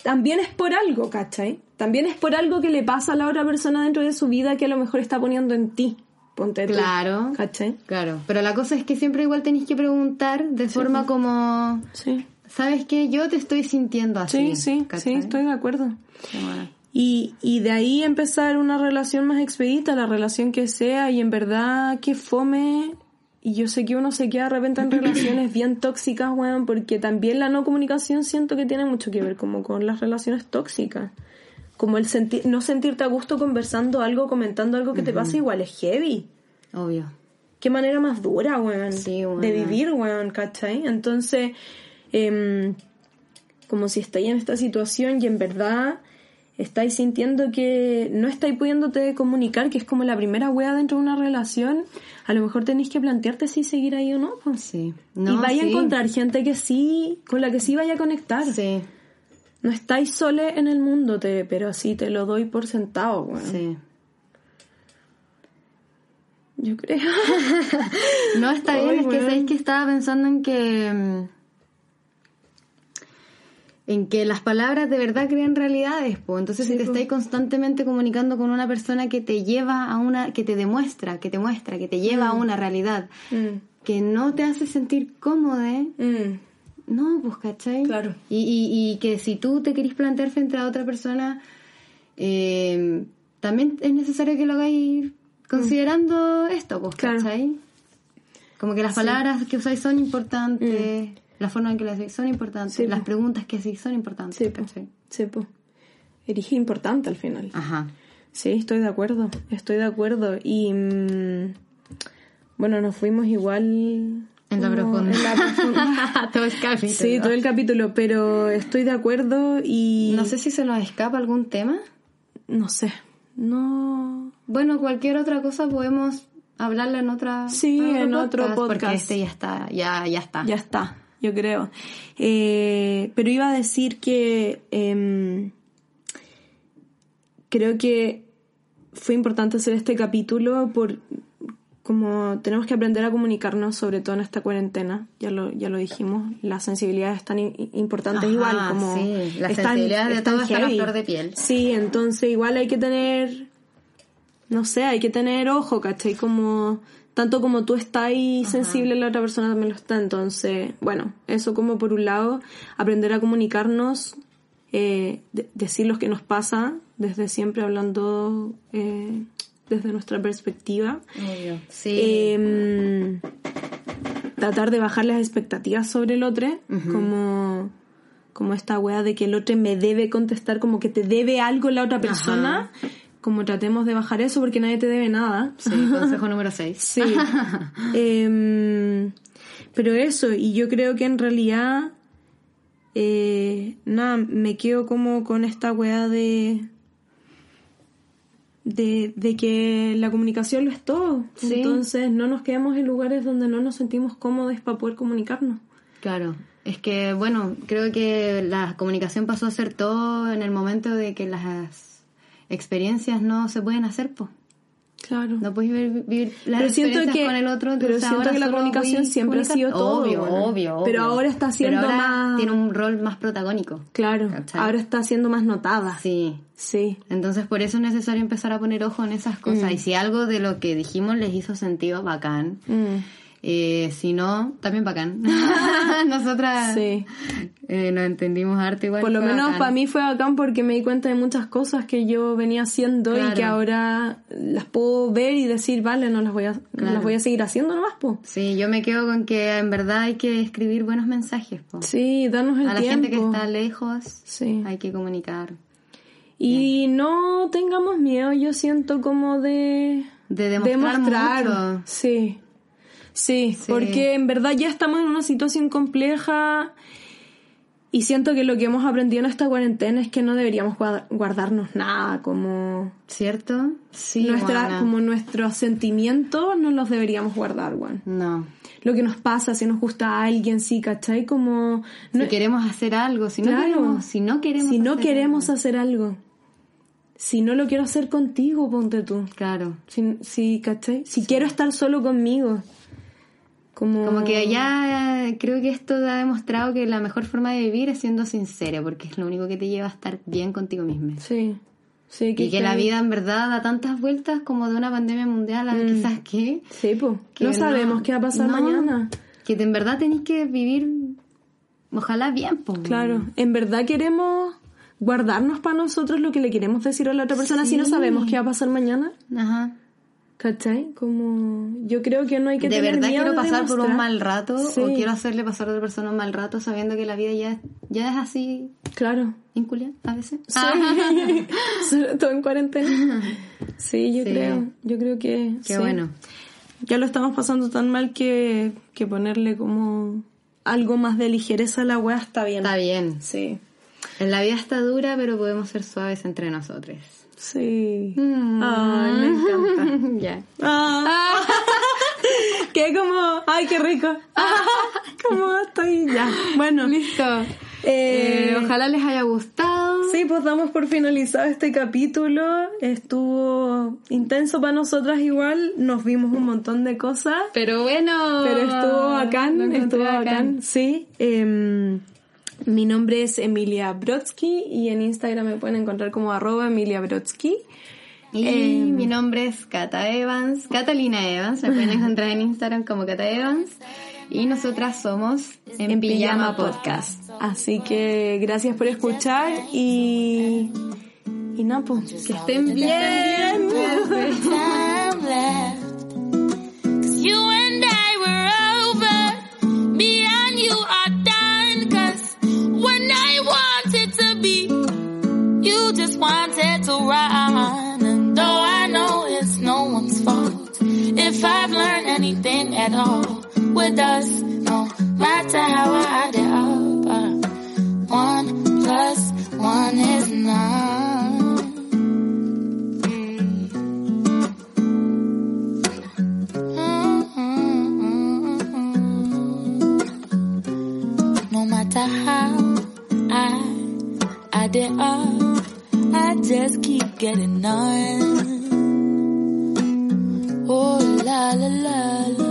también es por algo ¿cachai? también es por algo que le pasa a la otra persona dentro de su vida que a lo mejor está poniendo en ti ponte tú, Claro. ¿cachai? Claro, pero la cosa es que siempre igual tenéis que preguntar de forma como, sí ¿sabes qué? Yo te estoy sintiendo sí así. sí sí ¿cachai? estoy de acuerdo Sí, bueno. Y, y de ahí empezar una relación más expedita, la relación que sea, y en verdad que fome. Y yo sé que uno se queda de repente en relaciones bien tóxicas, weón, porque también la no comunicación siento que tiene mucho que ver como con las relaciones tóxicas. Como el sentir, no sentirte a gusto conversando algo, comentando algo que te pasa igual es heavy. Obvio. Qué manera más dura, weón, Sí, weón. de vivir, weón, ¿cachai? Entonces, em, como si estáis en esta situación y en verdad estáis sintiendo que no estáis pudiéndote comunicar, que es como la primera wea dentro de una relación, a lo mejor tenéis que plantearte si seguir ahí o no. pues. Sí. y No, vaya a sí. encontrar gente que sí, con la que sí vaya a conectar. Sí, No estáis sole en el mundo, te, pero sí te lo doy por sentado, weón. sí. Yo creo. No, está bien, es que sabéis que estaba pensando en que. Mm, En que las palabras de verdad crean realidades, pues. Entonces, Sí, si te estáis constantemente comunicando con una persona que te lleva a una. que te demuestra, que te muestra, que te lleva a una realidad, Mm, que no te hace sentir cómodo, mm, no, pues, ¿cachai? Claro. Y, y, y que si tú te querís plantear frente a otra persona, eh, también es necesario que lo hagáis considerando esto, pues, Claro. ¿cachai? Como que las palabras que usáis son importantes, la forma en que las decís son importantes, Sí, las preguntas que hacéis son importantes, Sí, po. Sí, po. Eres importante al final. Ajá. Sí, estoy de acuerdo, estoy de acuerdo. Y mm, bueno, nos fuimos igual... En la profunda. en la profunda. todo el capítulo. sí, todo el capítulo, pero estoy de acuerdo y... No sé si se nos escapa algún tema. No sé, no... Bueno, cualquier otra cosa podemos hablarla en otra Sí, en otro Porque podcast. este ya está, ya, ya está. Ya está, yo creo. Eh, pero iba a decir que em, creo que fue importante hacer este capítulo por como tenemos que aprender a comunicarnos, sobre todo en esta cuarentena, ya lo, ya lo dijimos, las sensibilidades están importantes Ajá, igual, como sí, las están- sensibilidades de todo están a heavy. flor de piel. Sí, entonces igual hay que tener no sé, hay que tener ojo, ¿cachai? Como, tanto como tú estás ahí sensible, la otra persona también lo está. Entonces, bueno, eso como por un lado, aprender a comunicarnos, eh, de- decir lo que nos pasa, desde siempre hablando eh, desde nuestra perspectiva. Sí. Em, tratar de bajar las expectativas sobre el otro, como, como esta wea de que el otro me debe contestar, como que te debe algo la otra persona, como tratemos de bajar eso porque nadie te debe nada. Sí, consejo número 6. Sí. Em, pero eso, y yo creo que en realidad, eh, nada, me quedo como con esta weá de, de, de que la comunicación lo es todo. Sí. Entonces no nos quedemos en lugares donde no nos sentimos cómodos para poder comunicarnos. Claro. Es que, bueno, creo que la comunicación pasó a ser todo en el momento de que las experiencias no se pueden hacer, pues. Claro. No puedes vivir, vivir las Pero siento experiencias que- con el otro. pero siento que la comunicación siempre ha sido todo, Obvio, bueno. obvio, obvio. Pero ahora está siendo ahora más- Tiene un rol más protagónico. Claro. ¿Cachai? Ahora está siendo más notada. Sí. Sí. Entonces por eso es necesario empezar a poner ojo en esas Mm. cosas. Y si algo de lo que dijimos les hizo sentido, bacán. Mm. Eh, si no, también bacán. Nosotras Sí. eh, nos entendimos arte igual. Por lo menos bacán. para mí fue bacán porque me di cuenta de muchas cosas que yo venía haciendo y que ahora las puedo ver y decir, vale, no las voy a, no las voy a seguir haciendo nomás, po. Sí, yo me quedo con que en verdad hay que escribir buenos mensajes. po. Sí, darnos el a la tiempo. gente que está lejos Sí. hay que comunicar. Y no tengamos miedo, yo siento como de... De demostrar mucho. Sí. Sí. Sí. porque en verdad ya estamos en una situación compleja y siento que lo que hemos aprendido en esta cuarentena es que no deberíamos guarda- guardarnos nada, como... ¿Cierto? Sí, Nuestra, buena. como nuestros sentimientos no los deberíamos guardar, weón. No. Lo que nos pasa, si nos gusta a alguien, sí, ¿cachai? Como... Si no- queremos hacer algo, si no Claro. queremos, si no queremos si no hacer queremos algo. hacer algo. Si no lo quiero hacer contigo, ponte tú. Claro. Si, si, ¿cachai? Si quiero estar solo conmigo. Como... Como que ya creo que esto ha demostrado que la mejor forma de vivir es siendo sincero, porque es lo único que te lleva a estar bien contigo mismo. Sí. Sí, Y que la vida en verdad da tantas vueltas como de una pandemia mundial a quizás que... Sí, pues. que No sabemos qué va a pasar no, mañana. Que en verdad tenéis que vivir, ojalá bien, po. Claro. En verdad queremos guardarnos para nosotros lo que le queremos decir a la otra persona si no sabemos qué va a pasar mañana. Ajá. ¿Cachai? Como yo creo que no hay que de tener verdad miedo quiero pasar por un mal rato Sí. o quiero hacerle pasar a otra persona un mal rato sabiendo que la vida ya, ya es así Claro. inculia a veces. Sí. Sobre todo en cuarentena. Sí, yo Sí. creo. Yo creo que Qué sí. bueno. Ya lo estamos pasando tan mal que, que ponerle como algo más de ligereza a la weá está bien. Está bien. Sí. En la vida está dura, pero podemos ser suaves entre nosotros. Sí. Mm. Ay, me encanta. ya. Ah. que como, ay, qué rico. como estoy ya. Bueno, Listo. eh, Eh, ojalá les haya gustado. Sí, pues damos por finalizado este capítulo. Estuvo intenso para nosotras igual. Nos vimos un montón de cosas. Pero bueno. Pero estuvo bacán, estuvo bacán, sí. Em, mi nombre es Emilia Brodsky y en Instagram me pueden encontrar como arroba Emilia Brodsky. Y Em. mi nombre es Cata Evans, Catalina Evans, me pueden encontrar en Instagram como Cata Evans. Y nosotras somos En, Pijama, Podcast. Así que gracias por escuchar y... Y nada, pues, que estén bien. to run. And though I know it's no one's fault, if I've learned anything at all with us, no matter how I add it up, uh, one plus one is nine. No matter how I add it up, I just keep getting on. Oh la la la.